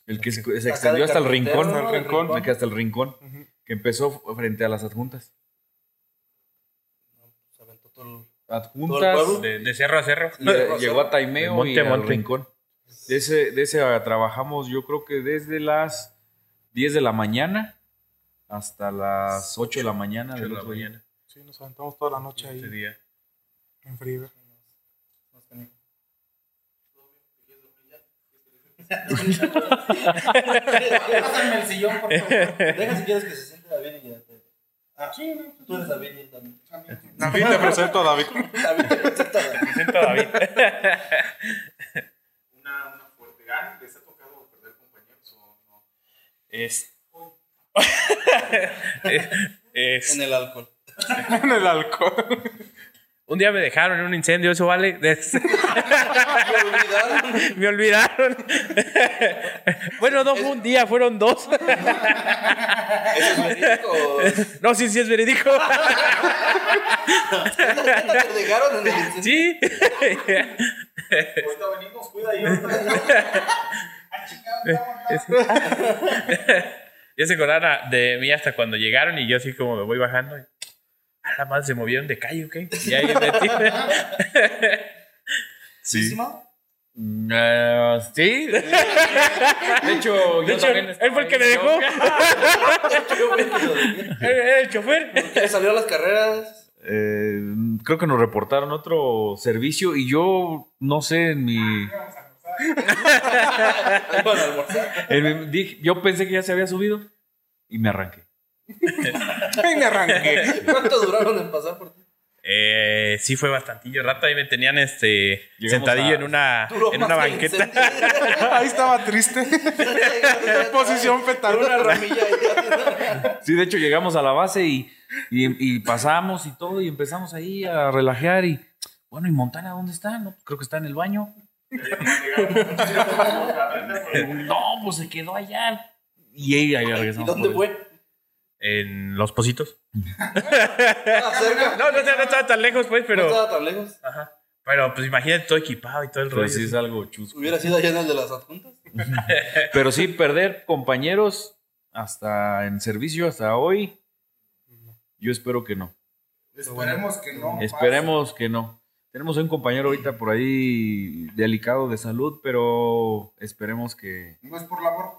El que se, extendió de hasta el rincón. ¿no? el Del rincón, rincón. que hasta el rincón. Que empezó frente a las adjuntas. Adjuntas. De, de cerro a cerro. Le- llegó a Taimeo De monte y al monte. Rincón. De ese, de ese trabajamos yo creo que desde las 10 de la mañana hasta las 8 de la mañana Ocho del de la otro día. mañana, Sí, nos aventamos toda la noche ahí ese día. en Friver. Pásame el sillón, por favor. Deja si quieres que se siente David y ya te. Ah, tú eres David y él también. David, te presento a David. David te presenta a David. Me siento David. Una, una fuerte. Ah, ¿Les ha tocado perder compañeros o no? Es. es- En el alcohol. en el alcohol. un día me dejaron en un incendio, eso vale. Me olvidaron. me olvidaron. bueno, no fue un día, fueron dos. ¿Eso es verídico no, sí, sí es verídico. te dejaron en el incendio? sí. Ahorita venimos, cuida y ahorita. Ya se acordaron de mí hasta cuando llegaron y yo así como me voy bajando. Y, a la madre se movieron de calle, ¿ok? Y ahí metí. ¿Sí, sí. De hecho, De yo hecho, también él fue el que me dejó. Era el chofer. Salió a las carreras. Eh, creo que nos reportaron otro servicio y yo no sé en mi, Almorzar. dije- yo pensé que ya se había subido y me arranqué. Y me arranqué. ¿Cuánto duraron en pasar por ti? Eh, sí fue bastantillo rato. Ahí me tenían este Llegamos sentadillo a- en una, Duró en más una que el banqueta. incendio. Ahí estaba triste. Posición fetal. Una ramilla ahí. Sí, de hecho llegamos a la base y, y, y pasamos y todo y empezamos ahí a relajar y bueno, ¿y Montana dónde está? No, creo que está en el baño. No, pues se quedó allá. Y ahí, ahí ¿Y regresamos. dónde por él. fue? En los positos. ¿Estaba cerca? No, no, no estaba tan lejos, pues, No pero. estaba tan lejos. Ajá. Pero pues imagínate todo equipado y todo el Pero rollo. sí es algo chusco. ¿Hubiera sido allá en el de las adjuntas? Pero sí, perder compañeros hasta en servicio, hasta hoy, yo espero que no. Esperemos que no. Esperemos que no. Tenemos un compañero ahorita por ahí delicado de salud, pero esperemos que. No es por labor.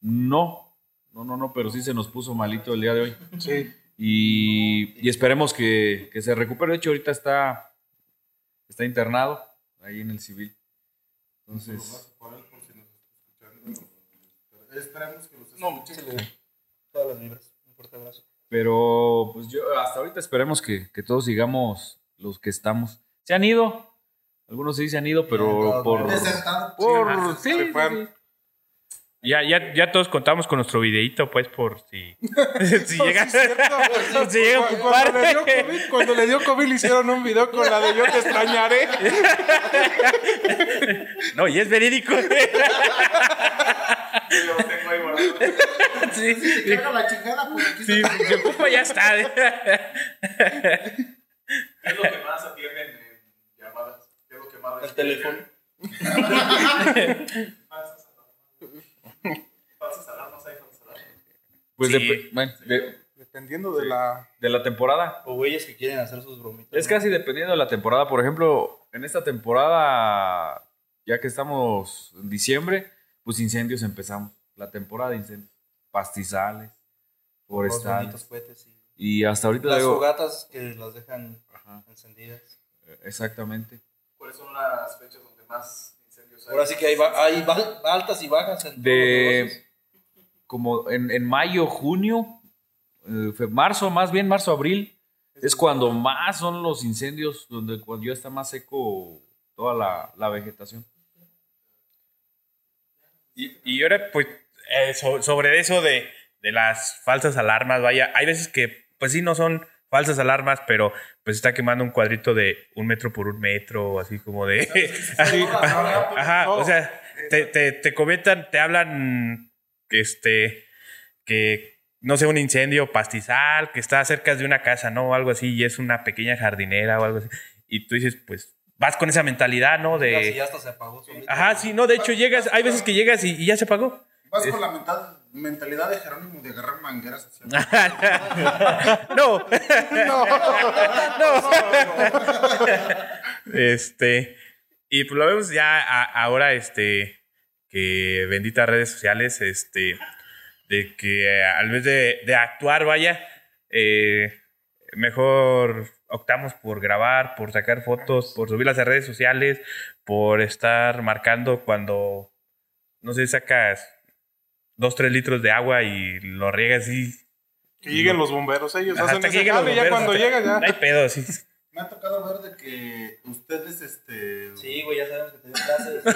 no. No, no, no, pero sí se nos puso malito el día de hoy. Sí. Y, y esperemos que, que se recupere. De hecho, ahorita está, está internado ahí en el civil. Entonces, Por él, por si nos está escuchando. Esperemos que los No, todas las vibras. Un fuerte abrazo. pero pues yo hasta ahorita esperemos que, que todos sigamos los que estamos. Se han ido. Algunos sí se han ido, pero por... Por Sí, sí, sí, sí. Ya, ya, ya todos contamos con nuestro videíto, pues, por si. si llega. Sí, es cierto. si llega a Cu- Cuando le, dio ocupar. COVID, cuando le dio COVID le hicieron un video con la de yo te extrañaré. No, y es verídico. Yo lo tengo ahí guardado. sí. Carga la chingada, pues aquí Sí, se ocupa, ya está. ¿Qué es lo que más atienden en llamadas? ¿Qué es lo que más El teléfono. Falsas alarmas. Falsas alarmas, hay falsas alarmas. Pues Sí. dep- bueno, de, Dependiendo de la. de la temporada. O güeyes que quieren hacer sus bromitas. Es ¿no? casi dependiendo de la temporada. Por ejemplo, en esta temporada, ya que estamos en diciembre, pues incendios empezamos. La temporada de incendios. Pastizales, Los forestales. bonitos cohetes y Y hasta ahorita las digo- fogatas que las dejan Ajá, encendidas. exactamente. ¿Cuáles son las fechas donde más incendios hay? Ahora sí que hay, hay altas y bajas en todos los De como en, en mayo, junio, eh, marzo, más bien marzo, abril, es cuando más son los incendios, donde cuando ya está más seco toda la, la vegetación. Y, y ahora, pues, eh, so- sobre eso de, de las falsas alarmas, vaya, hay veces que, pues sí, no son falsas alarmas, pero pues está quemando un cuadrito de un metro por un metro, así como de... ajá, ajá, o sea, te, te, te comentan, te hablan, este, que, no sé, un incendio pastizal, que está cerca de una casa, ¿no? O algo así, y es una pequeña jardinera o algo así. Y tú dices, pues, vas con esa mentalidad, ¿no? Ya, si De... ya hasta se apagó. solito. Ajá, sí, no, de hecho llegas, hay veces que llegas y, y ya se apagó. Vas con la mental- mentalidad de Jerónimo de agarrar mangueras hacia no. no. Este. Y pues lo vemos ya a- ahora, este. Que benditas redes sociales, este. De que al vez de, de actuar, vaya. eh, mejor optamos por grabar, por sacar fotos, por subirlas a redes sociales, por estar marcando cuando. No sé, sacas dos, tres litros de agua y lo riegas y. Que lleguen los bomberos, ellos Hasta hacen que ese lleguen los jale y ya cuando hasta- llega ya. No hay pedo, sí. Me ha tocado ver de que ustedes, este... Sí, güey, ya sabemos que te dio clases.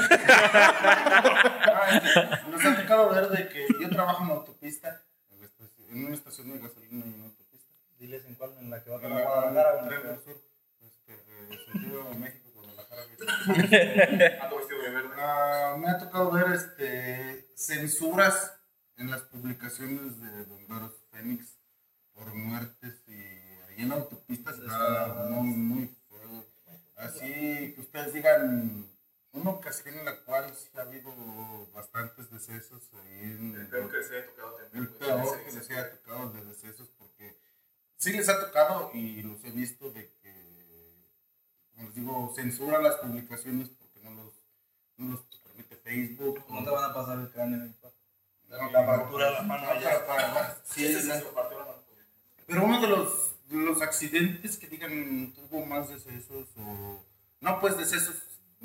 Ah, Nos ha tocado ver de que yo trabajo en autopista, en una estación de gasolina y en autopista. Diles en cuál, en la que va a En tomar la- Guadalajara o en la que Triángulo va- Sur, este, eh, sentido de México, Guadalajara. de me ha tocado ver este, censuras en las publicaciones de Bomberos Fénix por muertes y ahí en la autopista está muy, muy feo. Así que ustedes digan una ocasión en la cual sí ha habido bastantes decesos ahí en El peor que les haya tocado tener. el güey, peor que les haya tocado de decesos porque sí les ha tocado y los he visto de que como les digo censuran las publicaciones porque no los no los permite Facebook No te van a pasar el cráneo la no, fractura de la mano sí, la mano. pero uno de los de los accidentes que digan tuvo más decesos o no pues decesos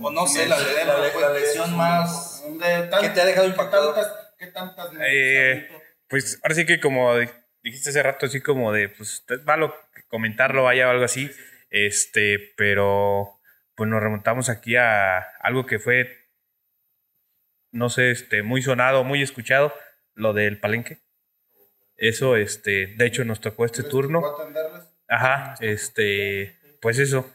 O no sé, la- la- la pues, lesión más- de tan- que te ha dejado ¿qué impactado? tantas, qué tantas Eh? Pues ahora sí que como di- dijiste hace rato, así como de, pues es malo comentarlo, vaya o algo así. Este, pero pues nos remontamos aquí a algo que fue, no sé, este, muy sonado, muy escuchado, lo del palenque. Eso, este, de hecho nos tocó este ¿Les turno. Ajá, este, pues eso.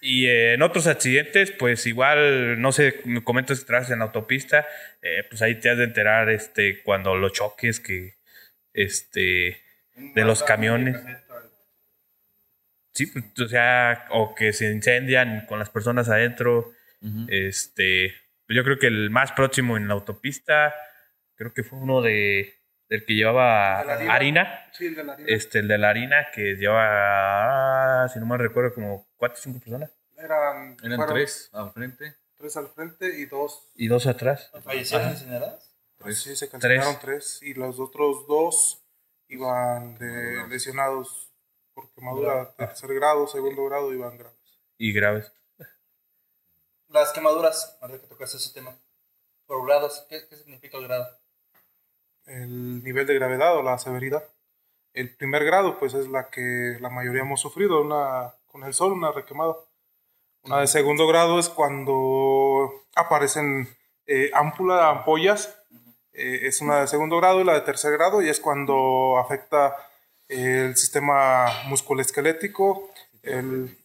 Y eh, en otros accidentes, pues igual, no sé, me comentas que trabajas en la autopista, eh, pues ahí te has de enterar, este, cuando los choques que, este, de los camiones. Sí, pues, o sea, o que se incendian con las personas adentro, este, yo creo que el más próximo en la autopista, creo que fue uno de, del que llevaba ¿De la harina? Sí, el de la harina. Este, el de la harina que lleva, si no mal recuerdo, como cuatro o cinco personas. Eran, Eran fueron tres al frente. tres al frente y dos. Y dos atrás. ¿Fallecieron incineradas? Tres. Sí, se cancelaron tres. Y los otros dos iban de lesionados por quemadura tercer grado, segundo grado, iban graves. Y graves. Las quemaduras, ahora que tocaste ese tema. Por grados, ¿qué, qué significa el grado? El nivel de gravedad o la severidad. El primer grado, pues es la que la mayoría hemos sufrido, una con el sol, una requemada. Una de segundo grado es cuando aparecen eh, ámpula, ampollas. eh, es una de segundo grado y la de tercer grado y es cuando afecta eh, el sistema musculoesquelético, el...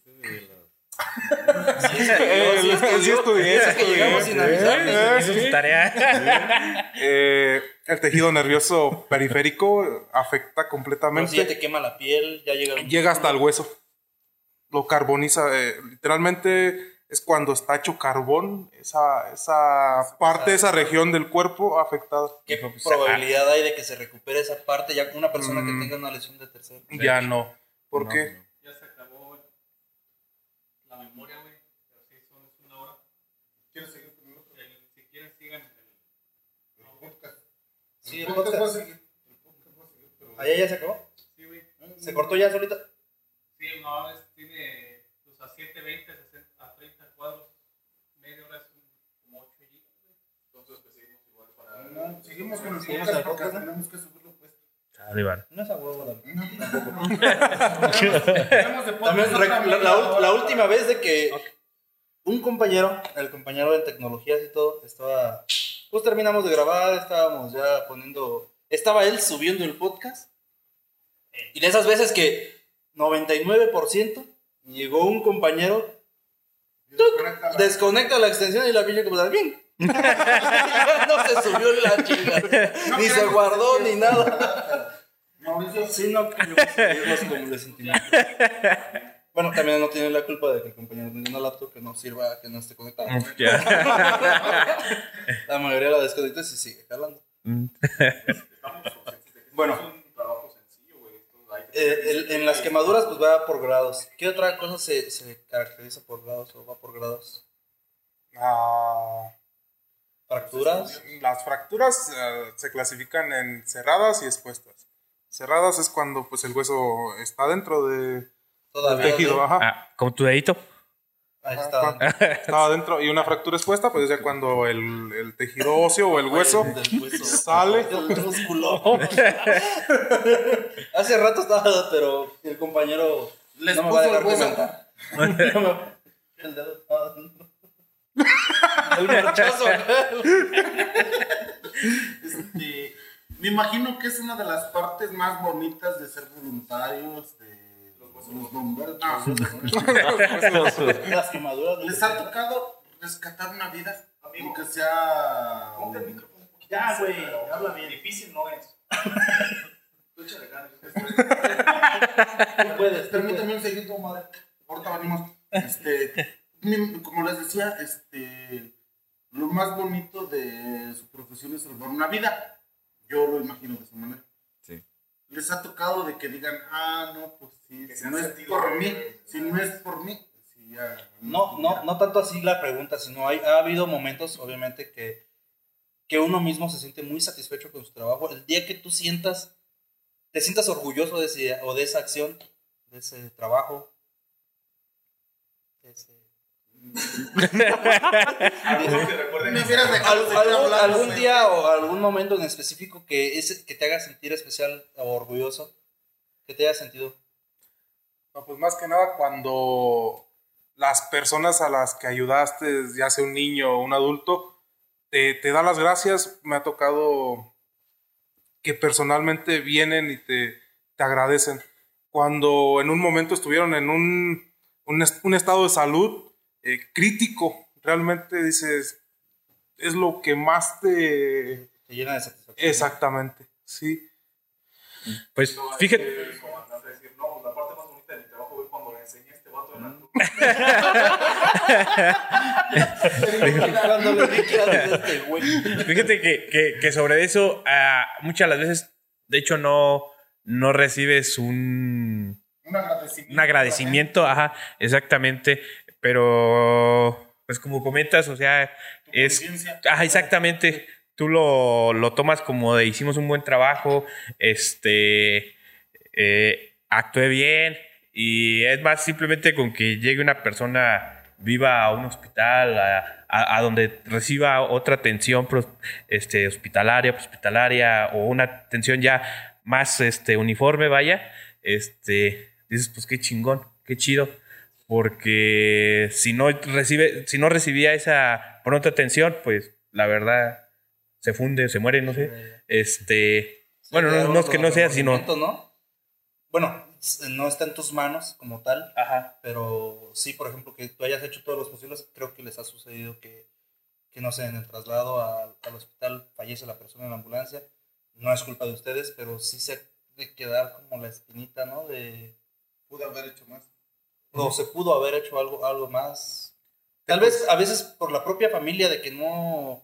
el- sí estudié, sí Es que llegamos sin estudié. avisar. Hizo su tarea. Eh, el tejido nervioso periférico afecta completamente. si ya te quema la piel, ya llega llega hasta el hueso. Lo carboniza. eh, literalmente es cuando está hecho carbón esa, esa parte, esa región del cuerpo afectada. ¿Qué Pues, probabilidad hay de que se recupere esa parte ya una persona Mm. que tenga una lesión de tercer? Ya no. ¿Por No, qué? no. Ya se acabó la memoria, güey. Pero sí, son es una hora. ¿Quieres seguir con el otro? El- si quieren, sigan el. El podcast. Sí, El el podcast podcast. va a seguir. El podcast va a seguir, pero- ¿Allá ya se acabó? Sí, güey. ¿Se cortó ya solita? Sí, no, es, tiene pues, a 720, 60, a 30 cuadros. Media hora es un, como 8 gigas, güey. Entonces, pues seguimos igual para. No, seguimos con el podcast ¿no? tenemos que subirlo, pues. Iván. No es a huevo. Tenemos de podcast También la, la la última vez de que un compañero, el compañero de tecnologías y todo, estaba. Pues terminamos de grabar, estábamos ya poniendo. Estaba él subiendo el podcast. Y de esas veces que 99% llegó un compañero, Desconecta la- desconecta la extensión y la pinche computadora. ¡Bien! no se subió la chingada. ni se guardó ni nada. Mauricio, Sí, no, creo que es más común de sentimiento. Bueno, también no tiene la culpa de que el compañero tenga una laptop que no sirva, que no esté conectada. Ya. La mayoría la desconecta y se sigue jalando. Bueno. Es un trabajo sencillo, güey. Esto hay que Eh, el- en las quemaduras, pues va por grados. ¿Qué otra cosa se, se caracteriza por grados o va por grados? Ah, ¿Fracturas? las fracturas eh, se clasifican en cerradas y expuestas. Cerradas es cuando pues el hueso está dentro de, Todavía. tejido, ajá. Ah, como tu dedito. Ahí Ah, está. cuando Está adentro y una fractura expuesta, pues es ya cuando el, el tejido óseo o el hueso Del hueso. sale. El músculo. Hace rato estaba, pero el compañero Les no me va a puso dejar el hueso. comentar. No me- el dedo. ah, no. El brochazo. Este, me imagino que es una de las partes más bonitas de ser voluntarios, de los bomberos. No, Las quemaduras. les ha tocado rescatar una vida, aunque sea. Ponte el micrófono un poquito. Ya, güey, habla bien. Difícil no es. Tú échale ganas, puedes. Permítame un segundo, madre. Ahorita venimos. Este, como les decía, este, lo más bonito de su profesión es salvar una vida. Yo lo imagino de esa manera. Les ha tocado de que digan, ah, no, pues sí, si no es sentido por mí, si no es por mí, ya. No, no, no tanto así la pregunta, sino hay, ha habido momentos, obviamente, que, que uno mismo se siente muy satisfecho con su trabajo. El día que tú sientas, te sientas orgulloso de ese, o de esa acción, de ese trabajo, de ese- algún, día o algún momento en específico que, es, que te haga sentir especial o orgulloso, que te haya sentido. No, pues más que nada cuando las personas a las que ayudaste, ya sea un niño o un adulto, te, te dan las gracias. Me ha tocado que personalmente vienen y te, te agradecen. Cuando en un momento estuvieron en un, un, est- un estado de salud eh, crítico, realmente dices, es lo que más te... Te llena de satisfacción. Exactamente, sí. Pues fíjate, fíjate que, que- que sobre eso, ah, muchas de las veces, de hecho, no, no recibes un, Un agradecimiento. un agradecimiento, ajá, exactamente, pero pues como comentas, o sea, es, ajá, exactamente, tú lo, lo tomas como de hicimos un buen trabajo, este, eh, actué bien, y es más simplemente con que llegue una persona viva a un hospital, a, a- a donde reciba otra atención este, hospitalaria, hospitalaria, o una atención ya más este, uniforme, vaya, este, dices, pues qué chingón, qué chido, porque si no recibe, si no recibía esa pronta atención, pues la verdad se funde, se muere, no sé. Este, bueno, no, no es que no sea, sino. Bueno, no está en tus manos como tal, Ajá. pero sí, por ejemplo, que tú hayas hecho todos los posibles, creo que les ha sucedido que, que no sé, en el traslado al- al hospital fallece la persona en la ambulancia. No es culpa de ustedes, pero sí se ha de quedar como la espinita, ¿no? De, Pude haber hecho más. O se pudo haber hecho algo, algo más. Tal vez a veces por la propia familia de que no,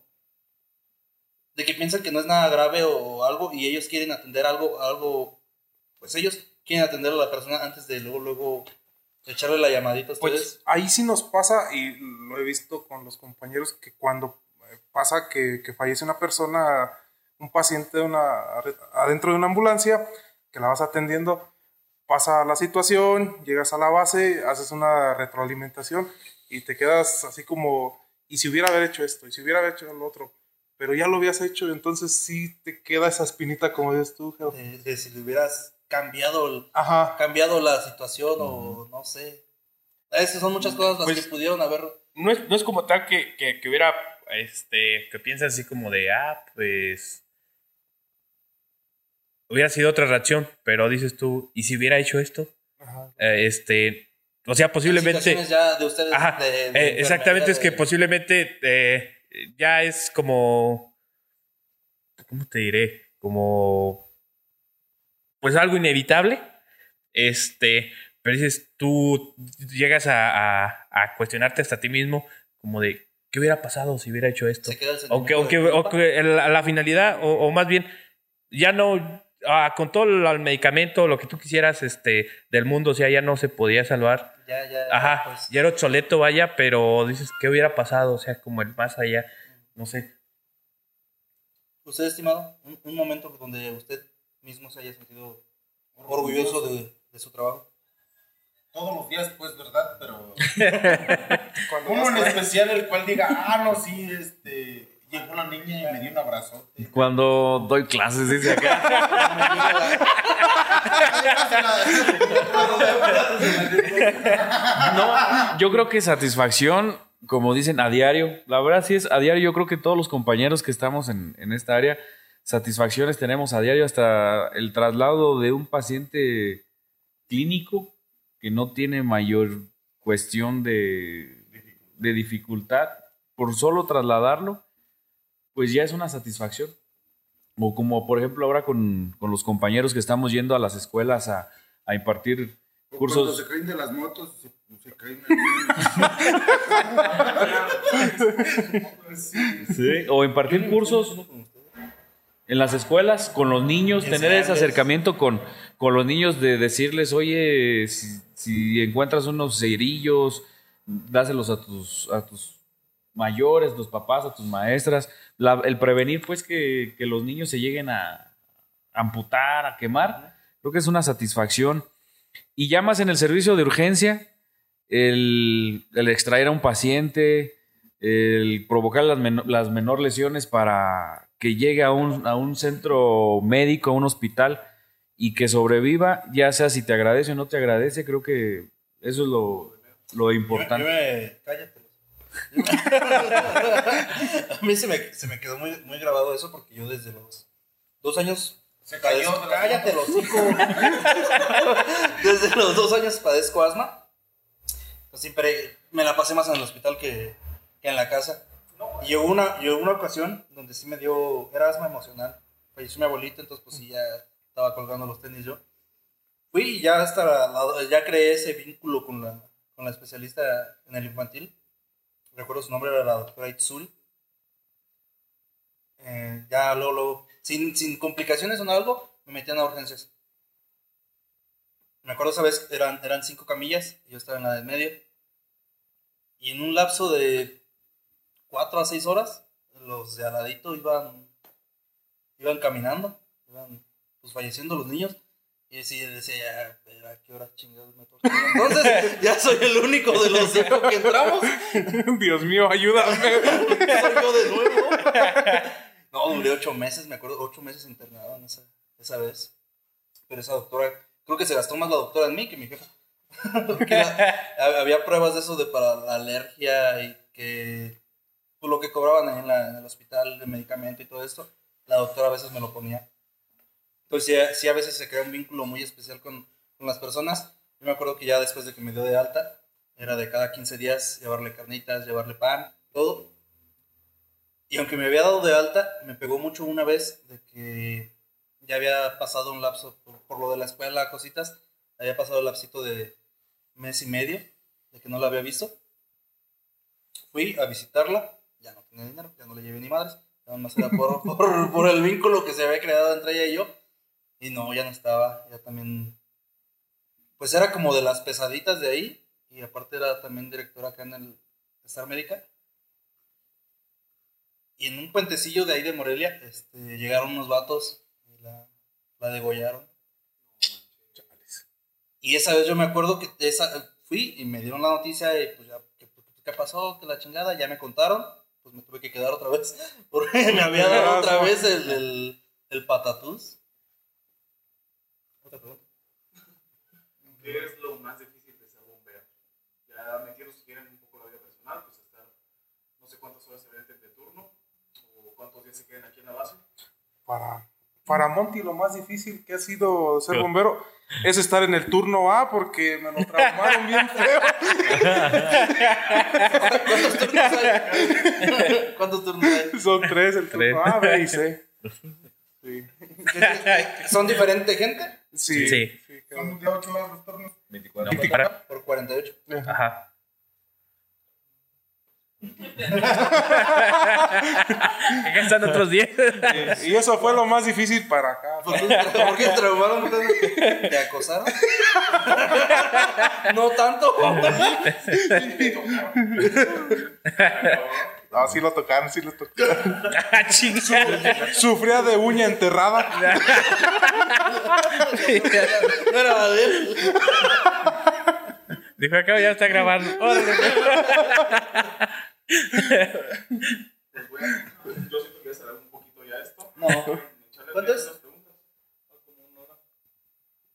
de que piensan que no es nada grave o algo y ellos quieren atender algo, algo, pues ellos quieren atender a la persona antes de luego, luego echarle la llamadita a ustedes. Pues ahí sí nos pasa, y lo he visto con los compañeros, que cuando eh, pasa que, que fallece una persona, un paciente de una, adentro de una ambulancia, que la vas atendiendo, pasa la situación, llegas a la base, haces una retroalimentación y te quedas así como, y si hubiera haber hecho esto, y si hubiera haber hecho lo otro, pero ya lo habías hecho, entonces sí te queda esa espinita, como dices tú, de, de si le hubieras cambiado, el- Ajá. cambiado la situación o no sé. Esas son muchas cosas las Pues- que pudieron haber. no es, no es como tal que, que, que hubiera, este, que piensas así como de, ah, pues, hubiera sido otra reacción, pero dices tú, ¿y si hubiera hecho esto? Ajá. Eh, este, o sea, posiblemente, situaciones ya de ustedes. ajá, de- de eh, exactamente, es que de- posiblemente eh, ya es como, ¿cómo te diré? Como, pues algo inevitable, este, pero dices, tú llegas a, a, a cuestionarte hasta ti mismo, como de, ¿qué hubiera pasado si hubiera hecho esto? Se queda el aunque el- la finalidad, o, o más bien, ya no, ah, con todo el, el medicamento, lo que tú quisieras este, del mundo, o sea, ya no se podía salvar. Ya, ya. Ajá, pues, ya era obsoleto, vaya, pero dices, ¿qué hubiera pasado? O sea, como el más allá, no sé. ¿Usted, estimado, un, un momento donde usted mismo se haya sentido orgulloso de, de su trabajo? Todos los días, pues, ¿verdad? Pero uno en especial el cual diga, ah, no, sí, este, llegó la niña y me dio un abrazote. Cuando doy clases, dice acá. No, yo creo que satisfacción, como dicen, a diario. La verdad sí es a diario. Yo creo que todos los compañeros que estamos en, en esta área, satisfacciones tenemos a diario hasta el traslado de un paciente clínico que no tiene mayor cuestión de, de dificultad. Por solo trasladarlo, pues ya es una satisfacción. O como por ejemplo ahora con, con los compañeros que estamos yendo a las escuelas a, a impartir O Cursos- Cuando se caen de las motos, se, se caen Sí, o impartir cursos en las escuelas con los niños, tener ese acercamiento con, con los niños de decirles, oye, si, si encuentras unos cerillos, dáselos a tus, a tus mayores, a tus papás, a tus maestras. La- el prevenir, pues, que, que los niños se lleguen a amputar, a quemar, creo que es una satisfacción. Y ya más en el servicio de urgencia, el, el extraer a un paciente, el provocar las, men- las menor lesiones para que llegue a un, a un centro médico, a un hospital y que sobreviva, ya sea si te agradece o no te agradece, creo que eso es lo, lo Yo importante. yo me- cállate. A mí se me, se me quedó muy, muy grabado eso porque yo desde los dos años. Se cayó padezco- cállate los hocico. desde los dos años padezco asma. Pues siempre me la pasé más en el hospital que, que en la casa. Y llegó una, llegó una ocasión donde sí me dio. Era asma emocional. Falleció mi abuelita, entonces pues sí ya estaba colgando los tenis yo. Fui y ya hasta la- ya creé ese vínculo con la, con la especialista en el infantil. Recuerdo su nombre, era la doctora Itsuri. Eh, ya luego, luego, sin, sin complicaciones o algo, me metían a urgencias. Me acuerdo esa vez, eran, eran cinco camillas, yo estaba en la de medio. Y en un lapso de cuatro a seis horas, los de al ladito iban, iban caminando, iban pues, falleciendo los niños. Y decía, decía ya, pero ¿a qué hora chingados me toca? Entonces, ya soy el único de los cinco que entramos. Dios mío, ayúdame. soy yo de nuevo. No, duré ocho meses, me acuerdo, ocho meses internado en esa, esa vez. Pero esa doctora, creo que se gastó más la doctora en mí que mi jefa. Porque la- había pruebas de eso de para la alergia y que pues, lo que cobraban en, la- en el hospital de medicamento y todo esto, la doctora a veces me lo ponía. Entonces sí, sí, a veces se crea un vínculo muy especial con, con las personas. Yo me acuerdo que ya después de que me dio de alta, era de cada 15 días llevarle carnitas, llevarle pan, todo. Y aunque me había dado de alta, me pegó mucho una vez de que ya había pasado un lapso por, por lo de la escuela, cositas. Había pasado el lapsito de mes y medio de que no la había visto. Fui a visitarla, ya no tenía dinero, ya no le llevé ni madres. Nada más era por, por, por el vínculo que se había creado entre ella y yo. Y no, ya no estaba, ya también. Pues era como de las pesaditas de ahí. Y aparte era también directora acá en el Star Médica. Y en un puentecillo de ahí de Morelia, este, llegaron unos vatos y la, la degollaron. Y esa vez yo me acuerdo que esa, fui y me dieron la noticia y pues ya, ¿qué, qué pasó? Que la chingada, ya me contaron. Pues me tuve que quedar otra vez. Porque me había dado otra vez el, el, el patatús. Otra pregunta. ¿Qué es lo más difícil de ser bombero? Ya metiendo si quieren un poco la vida personal, pues estar no sé cuántas horas se meten de turno o cuántos días se quedan aquí en la base. Para, para Monty lo más difícil que ha sido ser bombero es estar en el turno A porque me lo traumaron bien feo. ¿Cuántos turnos hay? ¿Cuántos turnos hay? Son tres, el Tres. turno A, B y C. Sí. ¿Son diferente gente? Sí. Sí. claro. Son de 8 horas los turnos. 24. Para- Por 48. Ajá. Gastan otros 10. Y eso fue lo más difícil para acá. ¿Por qué, traumaron? ¿Te acosaron? no tanto. Ah, sí lo tocaron, sí lo tocaron. Ah. Sufría de uña enterrada. No era de él. Dijo, acá ya está grabando. Pues bueno, yo siento que ya será un poquito ya esto. No. Una hora.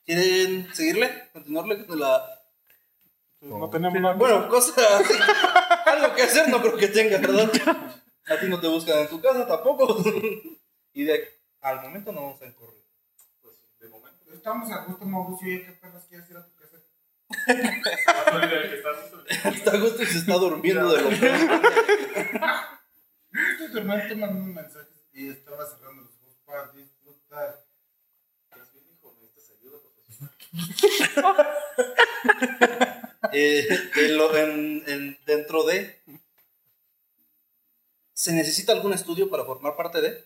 ¿Quieren seguirle? ¿Continuarle con la. No tenemos nada. Bueno, cosa. Algo que hacer no creo que tenga, ¿verdad? A ti no te buscan en tu casa tampoco. Y de al momento no vamos a correr. Pues de momento. Estamos a gusto, Mauricio. ¿y ¿Qué perras quieres ir a tu está justo- y se está durmiendo de lo que. Estoy durmiendo, te mandé un mensaje y estaba cerrando los ojos para disfrutar. Estás bien, hijo, necesitas ayuda profesional. Eh, en lo- en- en- dentro de. ¿Se necesita algún estudio para formar parte de?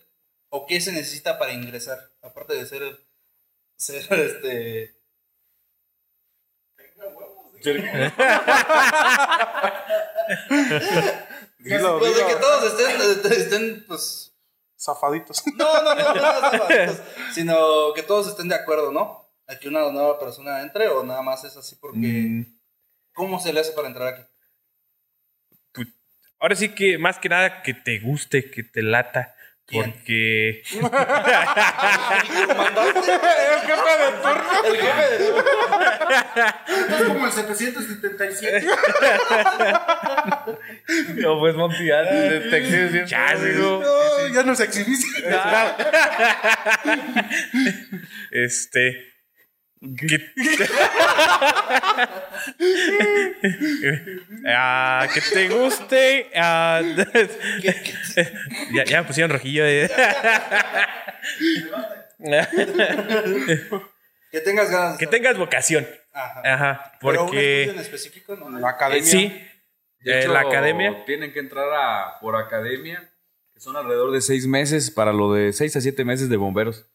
¿O qué se necesita para ingresar? Aparte de ser. Ser este. Dilo, Pues de dilo. que todos estén, estén pues. Zafaditos. No, no, no, no, no, sino que todos estén de acuerdo, ¿no? A que una nueva persona entre o nada más es así porque. Mm, ¿Cómo se le hace para entrar aquí? Ahora sí que más que nada que te guste, que te lata. Porque. ¿El jefe de turno? El jefe de turno. Estás como el 777. No, pues Monty, ya te exhibes. No, ya nos exhibiste. Este. Que, Ah, que te guste. ah, ya, ya me pusieron rojillo. eh. Que tengas ganas. que tengas vocación. Ajá. Ajá. Pero un estudio en Porque. específico, no. La academia. eh, sí. De Eh, hecho, la academia. Tienen que entrar a, por academia, que son alrededor de seis meses para lo de seis a siete meses de bomberos.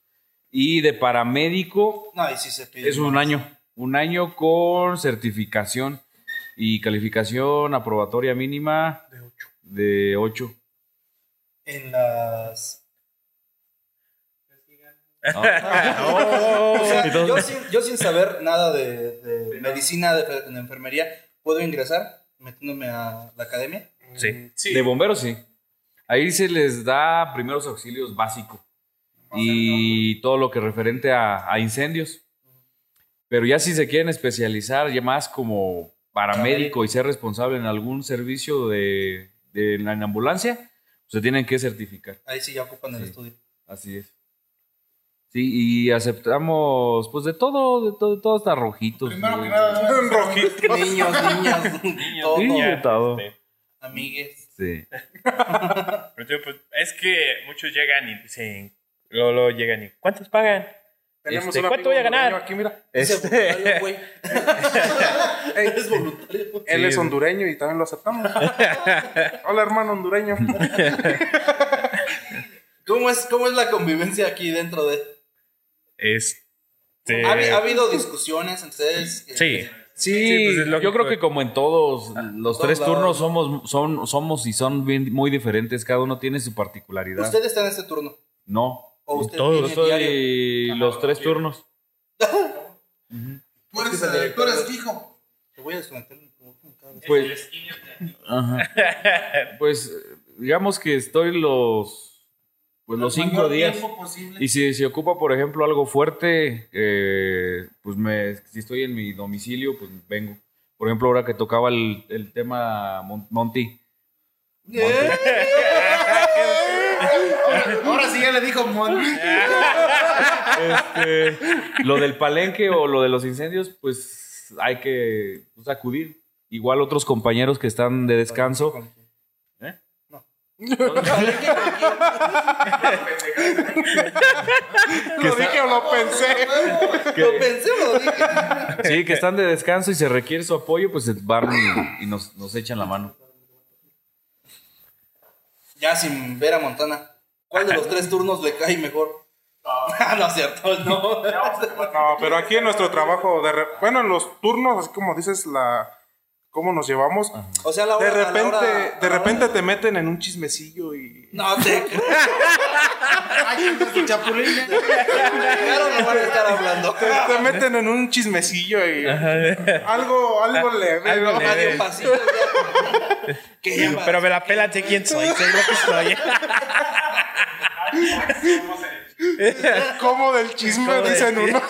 Y de paramédico No, y sí se pide. es un año. Un año con certificación y calificación aprobatoria mínima de 8. En las. Oh, O sea, entonces- yo, sin, yo sin saber nada de, de medicina, de, fe- de enfermería, ¿puedo ingresar metiéndome a la academia? sí. Sí. De bomberos sí. Ahí se les da primeros auxilios básicos y todo lo que referente a, a incendios. Pero ya si se quieren especializar ya más como paramédico y ser responsable en algún servicio de, de la en ambulancia, se tienen que certificar. Ahí sí ya ocupan el Sí. estudio. Así es. Sí, y aceptamos pues de todo, de todo, de todo hasta rojitos. Primero que nada, Un rojito. Niños, niñas, todo. Sí, de todo. Amigues. Sí. Pero, tío, pues, es que muchos llegan y dicen. Luego, luego llegan y. ¿Cuántos pagan? Tenemos Este, un ¿Cuánto voy a ganar? Aquí, mira. Este- voluntario, güey. es voluntario. Él Sí. es hondureño y también lo aceptamos. Hola, hermano hondureño. ¿Cómo es, ¿Cómo es la convivencia aquí dentro de.? Este. ¿Ha, habi- ha habido discusiones ustedes? que- Sí. Sí, Sí, pues yo creo que como en todos, los todos tres lados. turnos somos, son, somos y son bien, muy diferentes, cada uno tiene su particularidad. ¿Usted está en este turno? No, ¿O usted Todos. yo viene soy diario? los tres turnos. tú eres, eh, tú eres fijo. Te voy a desconectar. Pues, ajá. pues digamos que estoy los, pues los cinco días. Y si se ocupa, por ejemplo, algo fuerte, eh, pues me, si estoy en mi domicilio, pues vengo. Por ejemplo, ahora que tocaba el, el tema Mon- Monty. Ahora sí ya le dijo Mon. Este, lo del palenque o lo de los incendios, pues hay que pues, acudir. Igual otros compañeros que están de descanso. ¿Lo dije o lo pensé? Lo pensé o lo dije. Sí, que están de descanso y se requiere su apoyo, pues van y, y nos, nos echan la mano. ya sin ver a Montana, ¿cuál de los tres turnos le cae mejor? Ah, no es cierto, no. No, pero aquí en nuestro trabajo, de re- bueno, en los turnos, así como dices, la cómo nos llevamos, O sea, a la hora, de a la repente, hora- de repente hora- te meten en un chismecillo y No te Ay, chapulín. Claro, no van a estar hablando. te, te meten en un chismecillo y algo, algo leve. Algo ¿no? leve. Pero me la pela, sé quién soy, sé lo que soy. Como del chisme, dicen chisme. unos.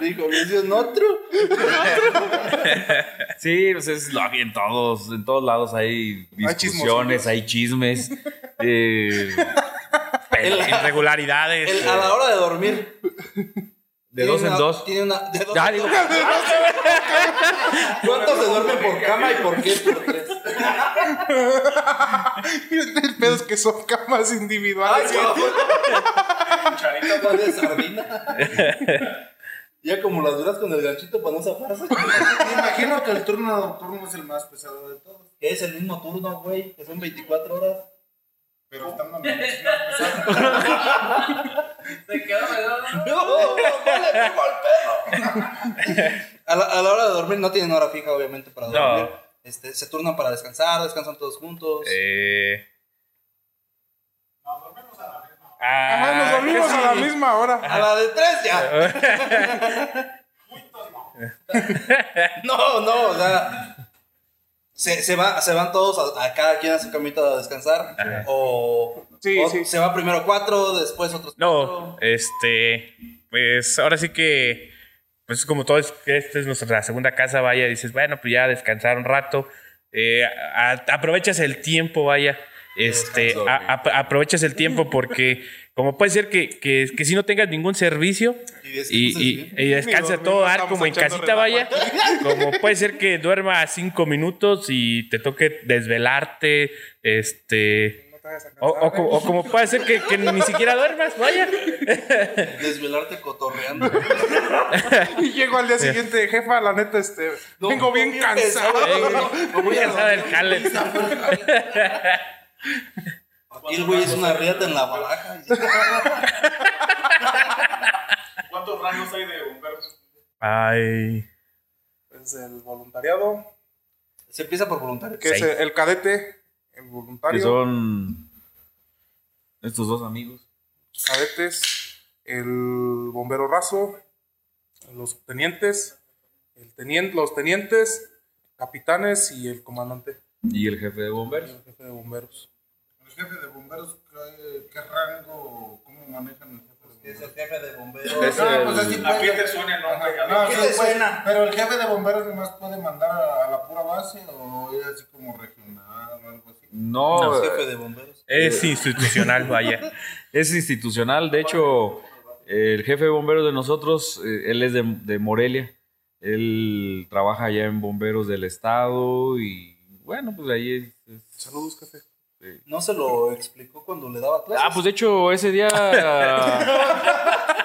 Dijo, me dio otro. Sí, pues es lo que en todos, en todos lados hay discusiones, hay chismes. eh, Irregularidades. El- a la hora de dormir. De dos en una- dos. Tiene una. De dos Ya, en digo, dos. ¿Cuántos se duermen por cama y por qué por tres? El pedo es que son camas individuales. Cucharita más de sardina. Ya como las duras con el ganchito para no zafarse. Me imagino que el turno nocturno es el más pesado de todos. Es el mismo turno, güey. Que son 24 horas. Pero muchísimas pesadas. Se quedó redondo. ¡No! ¡Vale, pongo al pedo! A la, a la hora de dormir no tienen hora fija, obviamente, para No. dormir. Este, se turnan para descansar, descansan todos juntos. Eh, Ajá, nos dormimos a la misma hora. A la de tres ya. no, no, o sea. Se, se, va, se van todos a, a cada quien a su camita a descansar. O, Sí, o sí. se va primero cuatro, después otros no, cuatro. este, pues ahora sí que, pues como todo esta es nuestra segunda casa, vaya, dices, bueno, pues ya descansar un rato, eh, a- aprovechas el tiempo, vaya, este, Descanso, a- ap- aprovechas el tiempo porque como puede ser que, que, que si no tengas ningún servicio Y descansas y, y, bien. y descansa dormir, todo dar como en casita, vaya, como puede ser que duerma cinco minutos y te toque desvelarte, este... No te O, como- o como puede ser que, que ni siquiera duermas, vaya. Desvelarte cotorreando. Y llego al día siguiente, jefa, la neta, este, No, vengo bien cansado. voy a cansar del jale. Aquí el güey es una riata en la baraja. ¿Cuántos rangos hay de bomberos? Ay. Es el voluntariado, Se empieza por voluntario. que es el cadete, el que voluntario, son estos dos amigos. cadetes, el bombero raso, los tenientes, el teniente, los tenientes, capitanes y el comandante, Y el jefe de bomberos. el jefe de bomberos. El jefe de bomberos, ¿qué, qué rango, cómo manejan el jefe de Es bomberos? el jefe de bomberos. Es Ah, pues así ¿A qué te suena el nombre? Ajá, no, ¿Qué sí, te pues, suena? Pero el jefe de bomberos nomás puede mandar a, a la pura base o es así como regional o algo así. No, Es jefe de bomberos. Es institucional, vaya. es institucional. De hecho, el jefe de bomberos de nosotros, eh, él es de, de Morelia. Él trabaja allá en bomberos del estado y bueno, pues ahí es. es- Saludos, jefe. No se lo explicó cuando le daba clases. Ah, pues de hecho, ese día.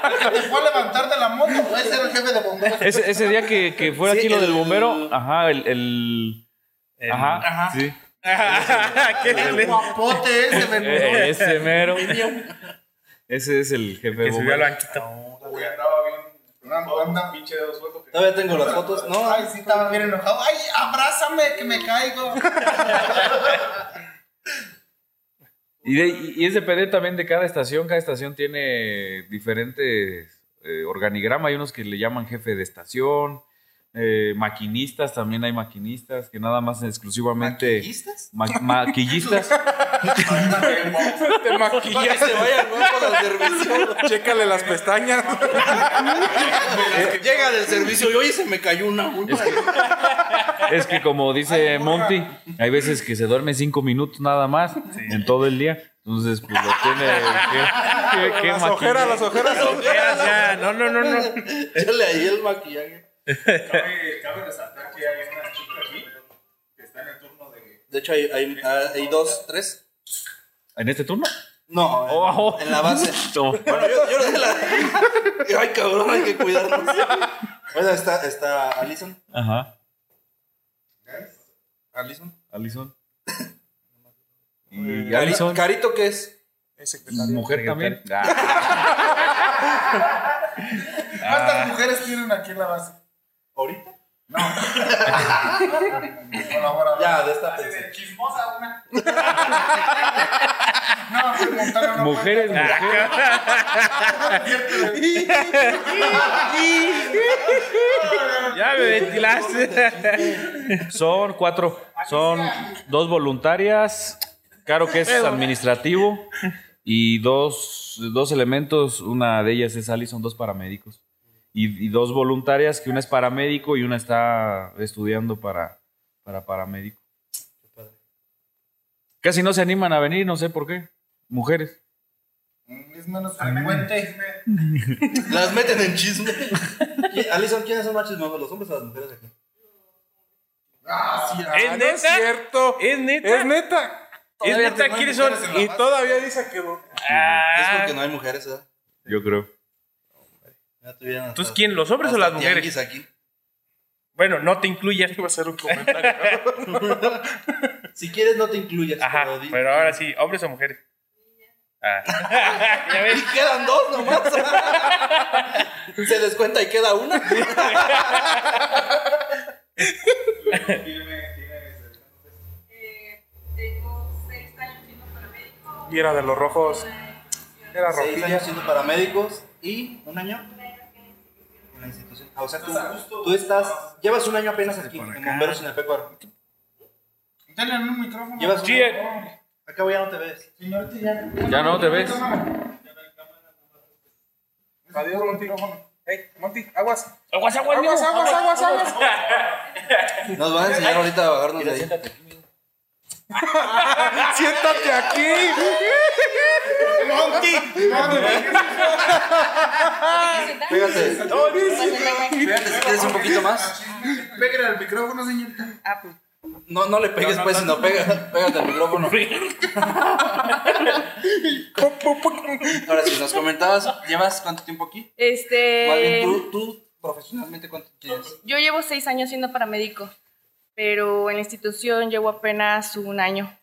El fue a levantar de la moto, puede ser el jefe de bomberos. ese, ese día que, que fue Sí, aquí lo del el- bombero, ajá, el. el- ajá, Ajá. sí. ¿Qué El guapote ese, me Eh, ese mero. Ese es el jefe de que subió al bomberos. banquito. Uy, andaba bien. Anda, anda. Pinche dedo suelto. que- Todavía tengo las fotos. No, Ay, sí, estaba bien enojado. Ay, abrázame, que me caigo. Y, de- y es depende también de cada estación. Cada estación tiene diferentes eh, organigrama. Hay unos que le llaman jefe de estación. Eh, maquinistas, también hay maquinistas que nada más exclusivamente. ¿Maquillistas? ma- maquillistas. Te maquillas, que se vayan servicio. chécale las pestañas. Llega del servicio y oye, se me cayó una uña. es que como dice Monty, hay veces que se duerme cinco minutos nada más en todo el día. Entonces, pues lo tiene que, que- que las ojeras, las ojeras. Ya, ya, no, no, no, no. Échale ahí el maquillaje. Cabe, cabe resaltar que hay una chica aquí que está en el turno de. De hecho, hay, hay, hay dos, tres. ¿En este turno? No, en, Oh. en la base. No. Bueno, yo, yo de la. Ay, cabrón, hay que cuidarnos. Bueno, está, está Alison. Ajá. Alison. Alison. Y Alison, Carito, ¿qué es? Es secretario. mujer también. Ah, ¿Cuántas mujeres tienen aquí en la base? ¿Ahorita? Colaborador. Ya, de esta de chismosa una. No, una mujeres, mujeres. Ya me ventilaste. Son cuatro. Son dos voluntarias. Claro que es administrativo. Y dos, dos elementos. Una de ellas es Ali, son dos paramédicos. Y, y dos voluntarias, que una es paramédico y una está estudiando para, para paramédico. Casi no se animan a venir, no sé por qué. Mujeres. Es menos frecuente. Las meten en chisme. ¿Qui- Alison, ¿quiénes son más chismosos, los hombres o las mujeres aquí? Ah, sí, ah. ¿Es Ah, no neta? es cierto. ¿Es neta? Es neta. ¿Es neta? no Y todavía dice que no. Es Ah, porque no hay mujeres, ¿verdad? Yo creo. Ya Entonces, ¿quién? ¿Los hombres o las mujeres? aquí. Bueno, no te incluyas. Iba a hacer un comentario. Si quieres, no te incluyas. Ajá, pero ahora sí, ¿hombres o mujeres? Ah. ya ves. Y quedan dos nomás. Se descuenta y queda una. Eh, tengo seis años siendo paramédico. Y era de los rojos. Era Seis rojilla. años siendo paramédicos y un año institución. Ah, o sea, tú, tú estás, llevas un año apenas aquí, en Bomberos en el Pecuaro. Denle un micrófono. Llevas un año. Acabo ya no te ves. Ya no te ves. Adiós, Monty. Hey, Monty, aguas. Aguas, aguas, Aguas, aguas, aguas, aguas. Nos van a enseñar ahorita a bajarnos de ahí. Siéntate aquí. Pégate. Pégate si quieres un poquito más. Pégale al micrófono, señorita. No, no le pegues pues, sino pega, pégate al micrófono. Ahora sí, nos comentabas, ¿llevas cuánto tiempo aquí? Más bien, Este, tú, tú profesionalmente, ¿cuánto tienes? yo llevo seis años siendo paramédico, pero en la institución llevo apenas un año.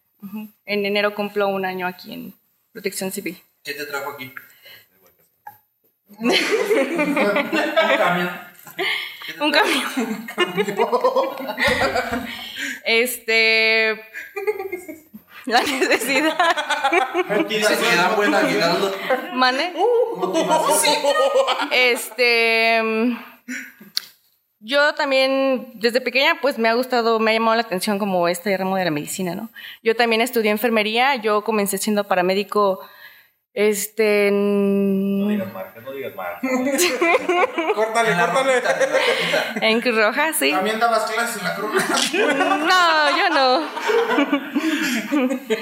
En enero cumplo un año aquí en Protección Civil. ¿Qué te trajo aquí? un camión. Un camión. este, la necesidad. Dices que dan buen aguinaldo. ¿Mane? Este. Mm, Yo también, desde pequeña, pues me ha gustado, me ha llamado la atención como este ramo de la medicina, ¿no? Yo también estudié enfermería, yo comencé siendo paramédico, este. en- marca, no digas marca. Córtale, córtale. En Cruz Roja, sí. También dabas clases en la cruz. No, yo no.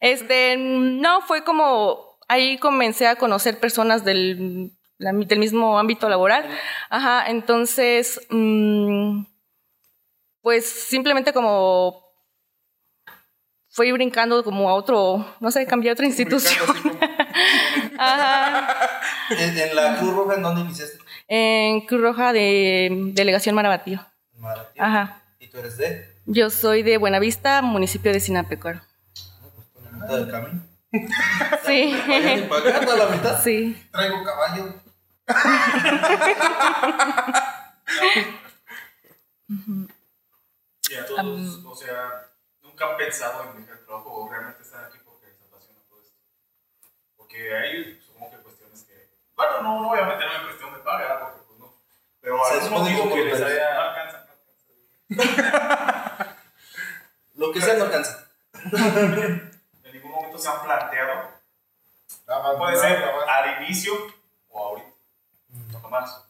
Este, no, fue como ahí comencé a conocer personas del, la- del mismo ámbito laboral. Ajá, entonces, mm, pues simplemente como fui brincando como a otro, no sé, cambié a otra institución. Ajá, ¿En, en la Cruz Roja en dónde iniciaste? en Cruz Roja de Delegación Marabatío. Maratillo. Ajá. ¿Y tú eres de? Yo soy de Buenavista, municipio de Sinapecuaro. La mitad del camino. Sí. Váyate para acá, toda la mitad. Sí. Traigo caballo. Y a todos, o sea, nunca han pensado en dejar el trabajo o realmente están aquí porque les apasiona todo esto. Porque hay, supongo que cuestiones que. Bueno, no, no, obviamente no hay cuestión de paga, porque pues no. Pero algún motivo que que les haya. No alcanza, no alcanza. Lo que sea no alcanza. En ningún momento se han planteado. Puede ser al inicio o ahorita. No más.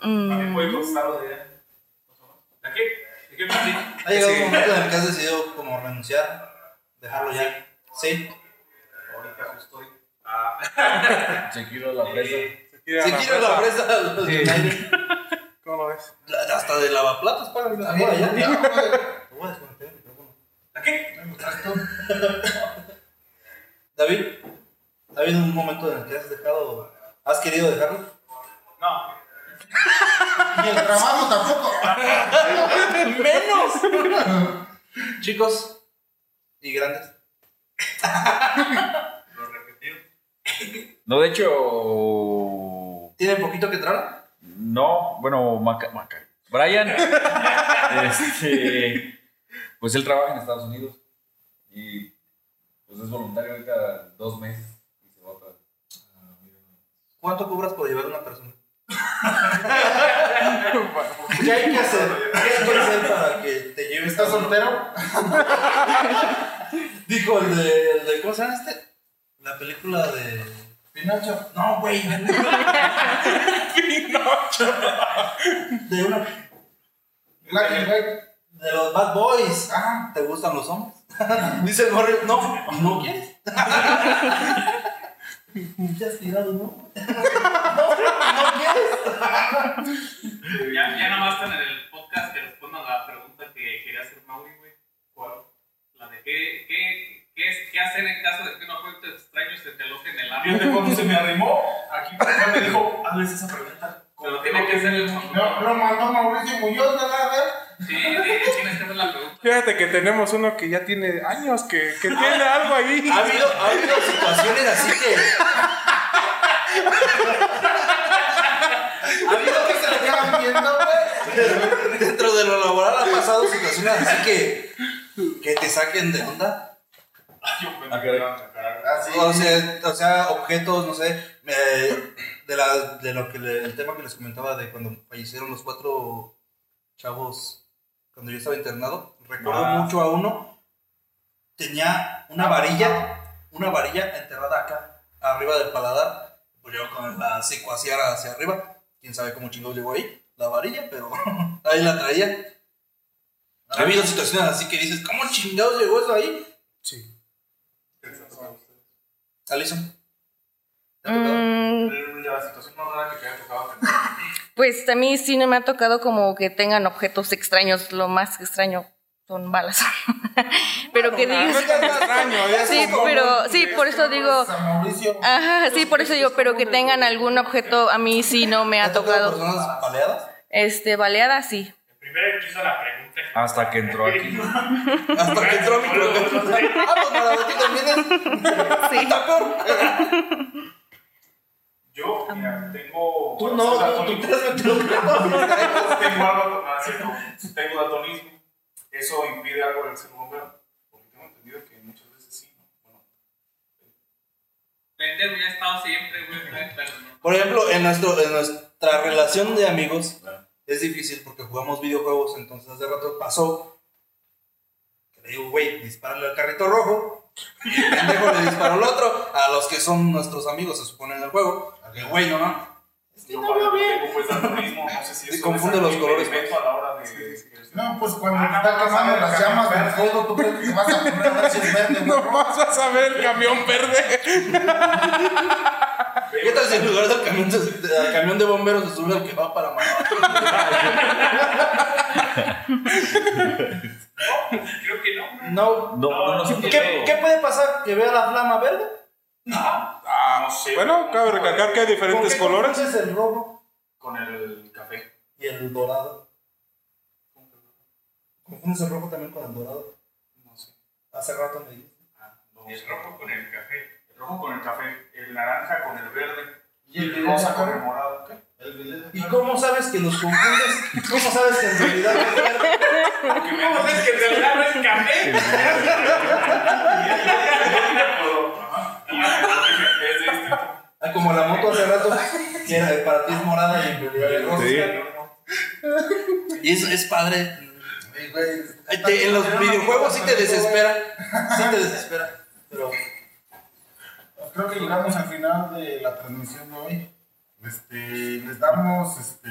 También puede costar lo de. ¿De qué? ¿De qué Martín? Ha llegado un momento en el que has decidido como renunciar, dejarlo ya. Sí. Ahorita justo hoy. Ah, Se quiero la presa. Se quiere Si la presa. los United. ¿Cómo lo ves? Hasta de lavaplatos pagan. Ahora ya. Te voy a desconectar el micrófono. ¿De qué? David, ¿ha habido un momento en el que has dejado, has querido dejarlo? No. Y el trabajo tampoco. Chicos y grandes. Lo repetieron. No, de hecho. ¿Tienen poquito que entrar? No, bueno, Maca, Maca- Brian. este. Pues él trabaja en Estados Unidos. Y pues es voluntario ahorita dos meses. Y se va otra vez. ¿Cuánto cobras por llevar a una persona? ¿Qué hay que hacer? ¿Qué hay que hacer para que te lleves? ¿Estás soltero? Dijo el de, el de. ¿Cómo se llama este? La película de. Pinocho. No, güey. De una. Black and White. De los Bad Boys. Ah, ¿te gustan los hombres? Dice el morro, no, ¿y no quieres? Ya has tirado, ¿no? ¿No quieres? Ya, ya nada más están en el podcast que respondan a la pregunta que quería hacer Mauri, güey. ¿Cuál? La de qué, qué, qué, es- qué hacer en caso de que un objeto extraño se te aloje en el Fíjate ámbito. cuando se me arrimó, aquí me dijo, hazles esa pregunta. Pero tiene que ser el No, lo mandó Mauricio Muñoz, ¿verdad? Sí, sí, tienes que hacer la pregunta. Fíjate que tenemos uno que ya tiene años, que, que tiene algo ahí. Ha habido, ha habido situaciones así que. Ha habido que se le quedan viendo, güey. Dentro de lo laboral ha pasado situaciones así que. que te saquen de onda. Yo me Ah, caray. Así. O sea, o sea, objetos, no sé, eh, de, la, de lo que le- el tema que les comentaba de cuando fallecieron los cuatro chavos cuando yo estaba internado. Recuerdo Ah. mucho a uno, tenía una varilla, una varilla enterrada acá, arriba del paladar, pues yo con la secuaciara hacia arriba, quién sabe cómo chingados llegó ahí, la varilla, pero ahí la traía. Ha habido situaciones así que dices, ¿cómo chingados llegó eso ahí? Sí. Alison. ¿te Mm, La situación más rara que te haya tocado. pues a mí sí no me ha tocado como que tengan objetos extraños. Lo más extraño son balas. pero que No, no digas. extraño, ya Sí, como- pero sí, por eso digo. San Mauricio. Ajá, sí, por eso digo, pero que tengan algún objeto, a mí sí no me ¿Te ha tocado personas baleadas? Este, baleada sí. Primero que hizo la pregunta. Hasta que entró aquí. Hasta que entró a mi programa. Ah, pues para ti también es. Sí. Está peor. Yo, mira, tengo. Tú no, tú, daltónico. tú te has metido tengo algo, no, tengo daltonismo. Eso impide algo del ser bombero. Porque tengo entendido que muchas veces sí, ¿no? Bueno, Pendejo ya ha estado siempre, güey. Por ejemplo, en, nuestro, en nuestra relación de amigos es difícil porque jugamos videojuegos. Entonces, hace rato pasó que le digo, güey, dispárale al carrito rojo. Y el pendejo le disparó al otro. A los que son nuestros amigos, se supone en el juego. Que güey, no, no. Es que no para veo bien. tengo pues daltonismo, no sé si Sí, eso confunde los colores, pues. a la hora de. No, pues cuando Ah, está no, quemando no, las no, llamas no, del fuego, tú crees que te vas a poner a ver si es verde, güey. No vas a saber el camión verde. ¿Qué tal si en lugar del camión, del camión de bomberos se sube el que va para Managua? No. No. No, no, no, no, ¿Qué, ¿Qué puede pasar? ¿Que vea la flama verde? Ah, No sé. Bueno, cabe recalcar que hay diferentes ¿Con qué colores. confundes el rojo Con el café. y el dorado? ¿Confundes el rojo también con el dorado? No sé. Hace rato me dijiste. Ah, no El rojo con el café. El rojo con el café, el naranja con el verde, Y el el rosa con el verde. morado. ¿Qué? El verde. ¿Y cómo sabes que los confundes? ¿Cómo sabes que en realidad es verde? ¿Cómo ves que en realidad no es café? Ajá. Y es de este tipo. Ah, como la moto hace rato, que era, para ti es morada y en realidad es rosa. Sí. Y eso es padre. En los videojuegos sí te desespera. Sí te desespera. Pero Creo que llegamos al final de la transmisión de hoy. Este, les damos este,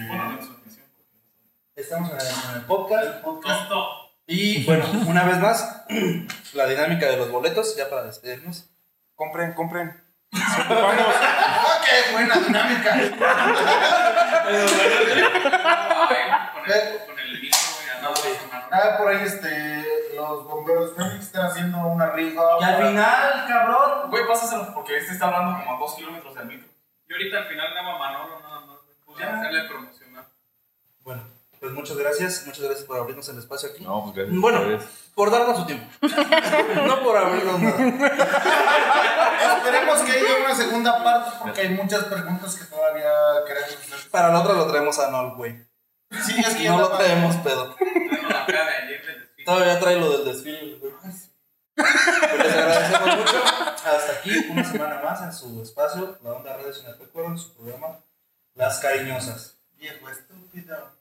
estamos en el, podcast. Y bueno, una vez más, la dinámica de los boletos, ya para despedirnos. Compren, compren. Vamos. ¡Ah, qué buena dinámica! Con el, con el. Ah, por ahí este, los bomberos Fénix están haciendo una rifa. Y al final, cabrón. Güey, pásaselo porque este está hablando como a dos kilómetros del micro. Yo ahorita al final llamo a Manolo nada más. Pues ya hacerle promocionar. Bueno, Pues muchas gracias, muchas gracias por abrirnos el espacio aquí. No, pues gracias. Bueno, por darnos su tiempo. no por abrirnos nada. Esperemos que haya una segunda parte porque hay muchas preguntas que todavía queremos hacer. Para la otra lo traemos a Nol, güey. Sí, es que No lo traemos pedo. Bueno, la cara de ayer. Todavía trae lo del desfile, sí. Pues les agradecemos mucho. Hasta aquí, una semana más en su espacio, la onda Radio Sinapecuaro, en su programa Las Cariñosas. Viejo estúpido.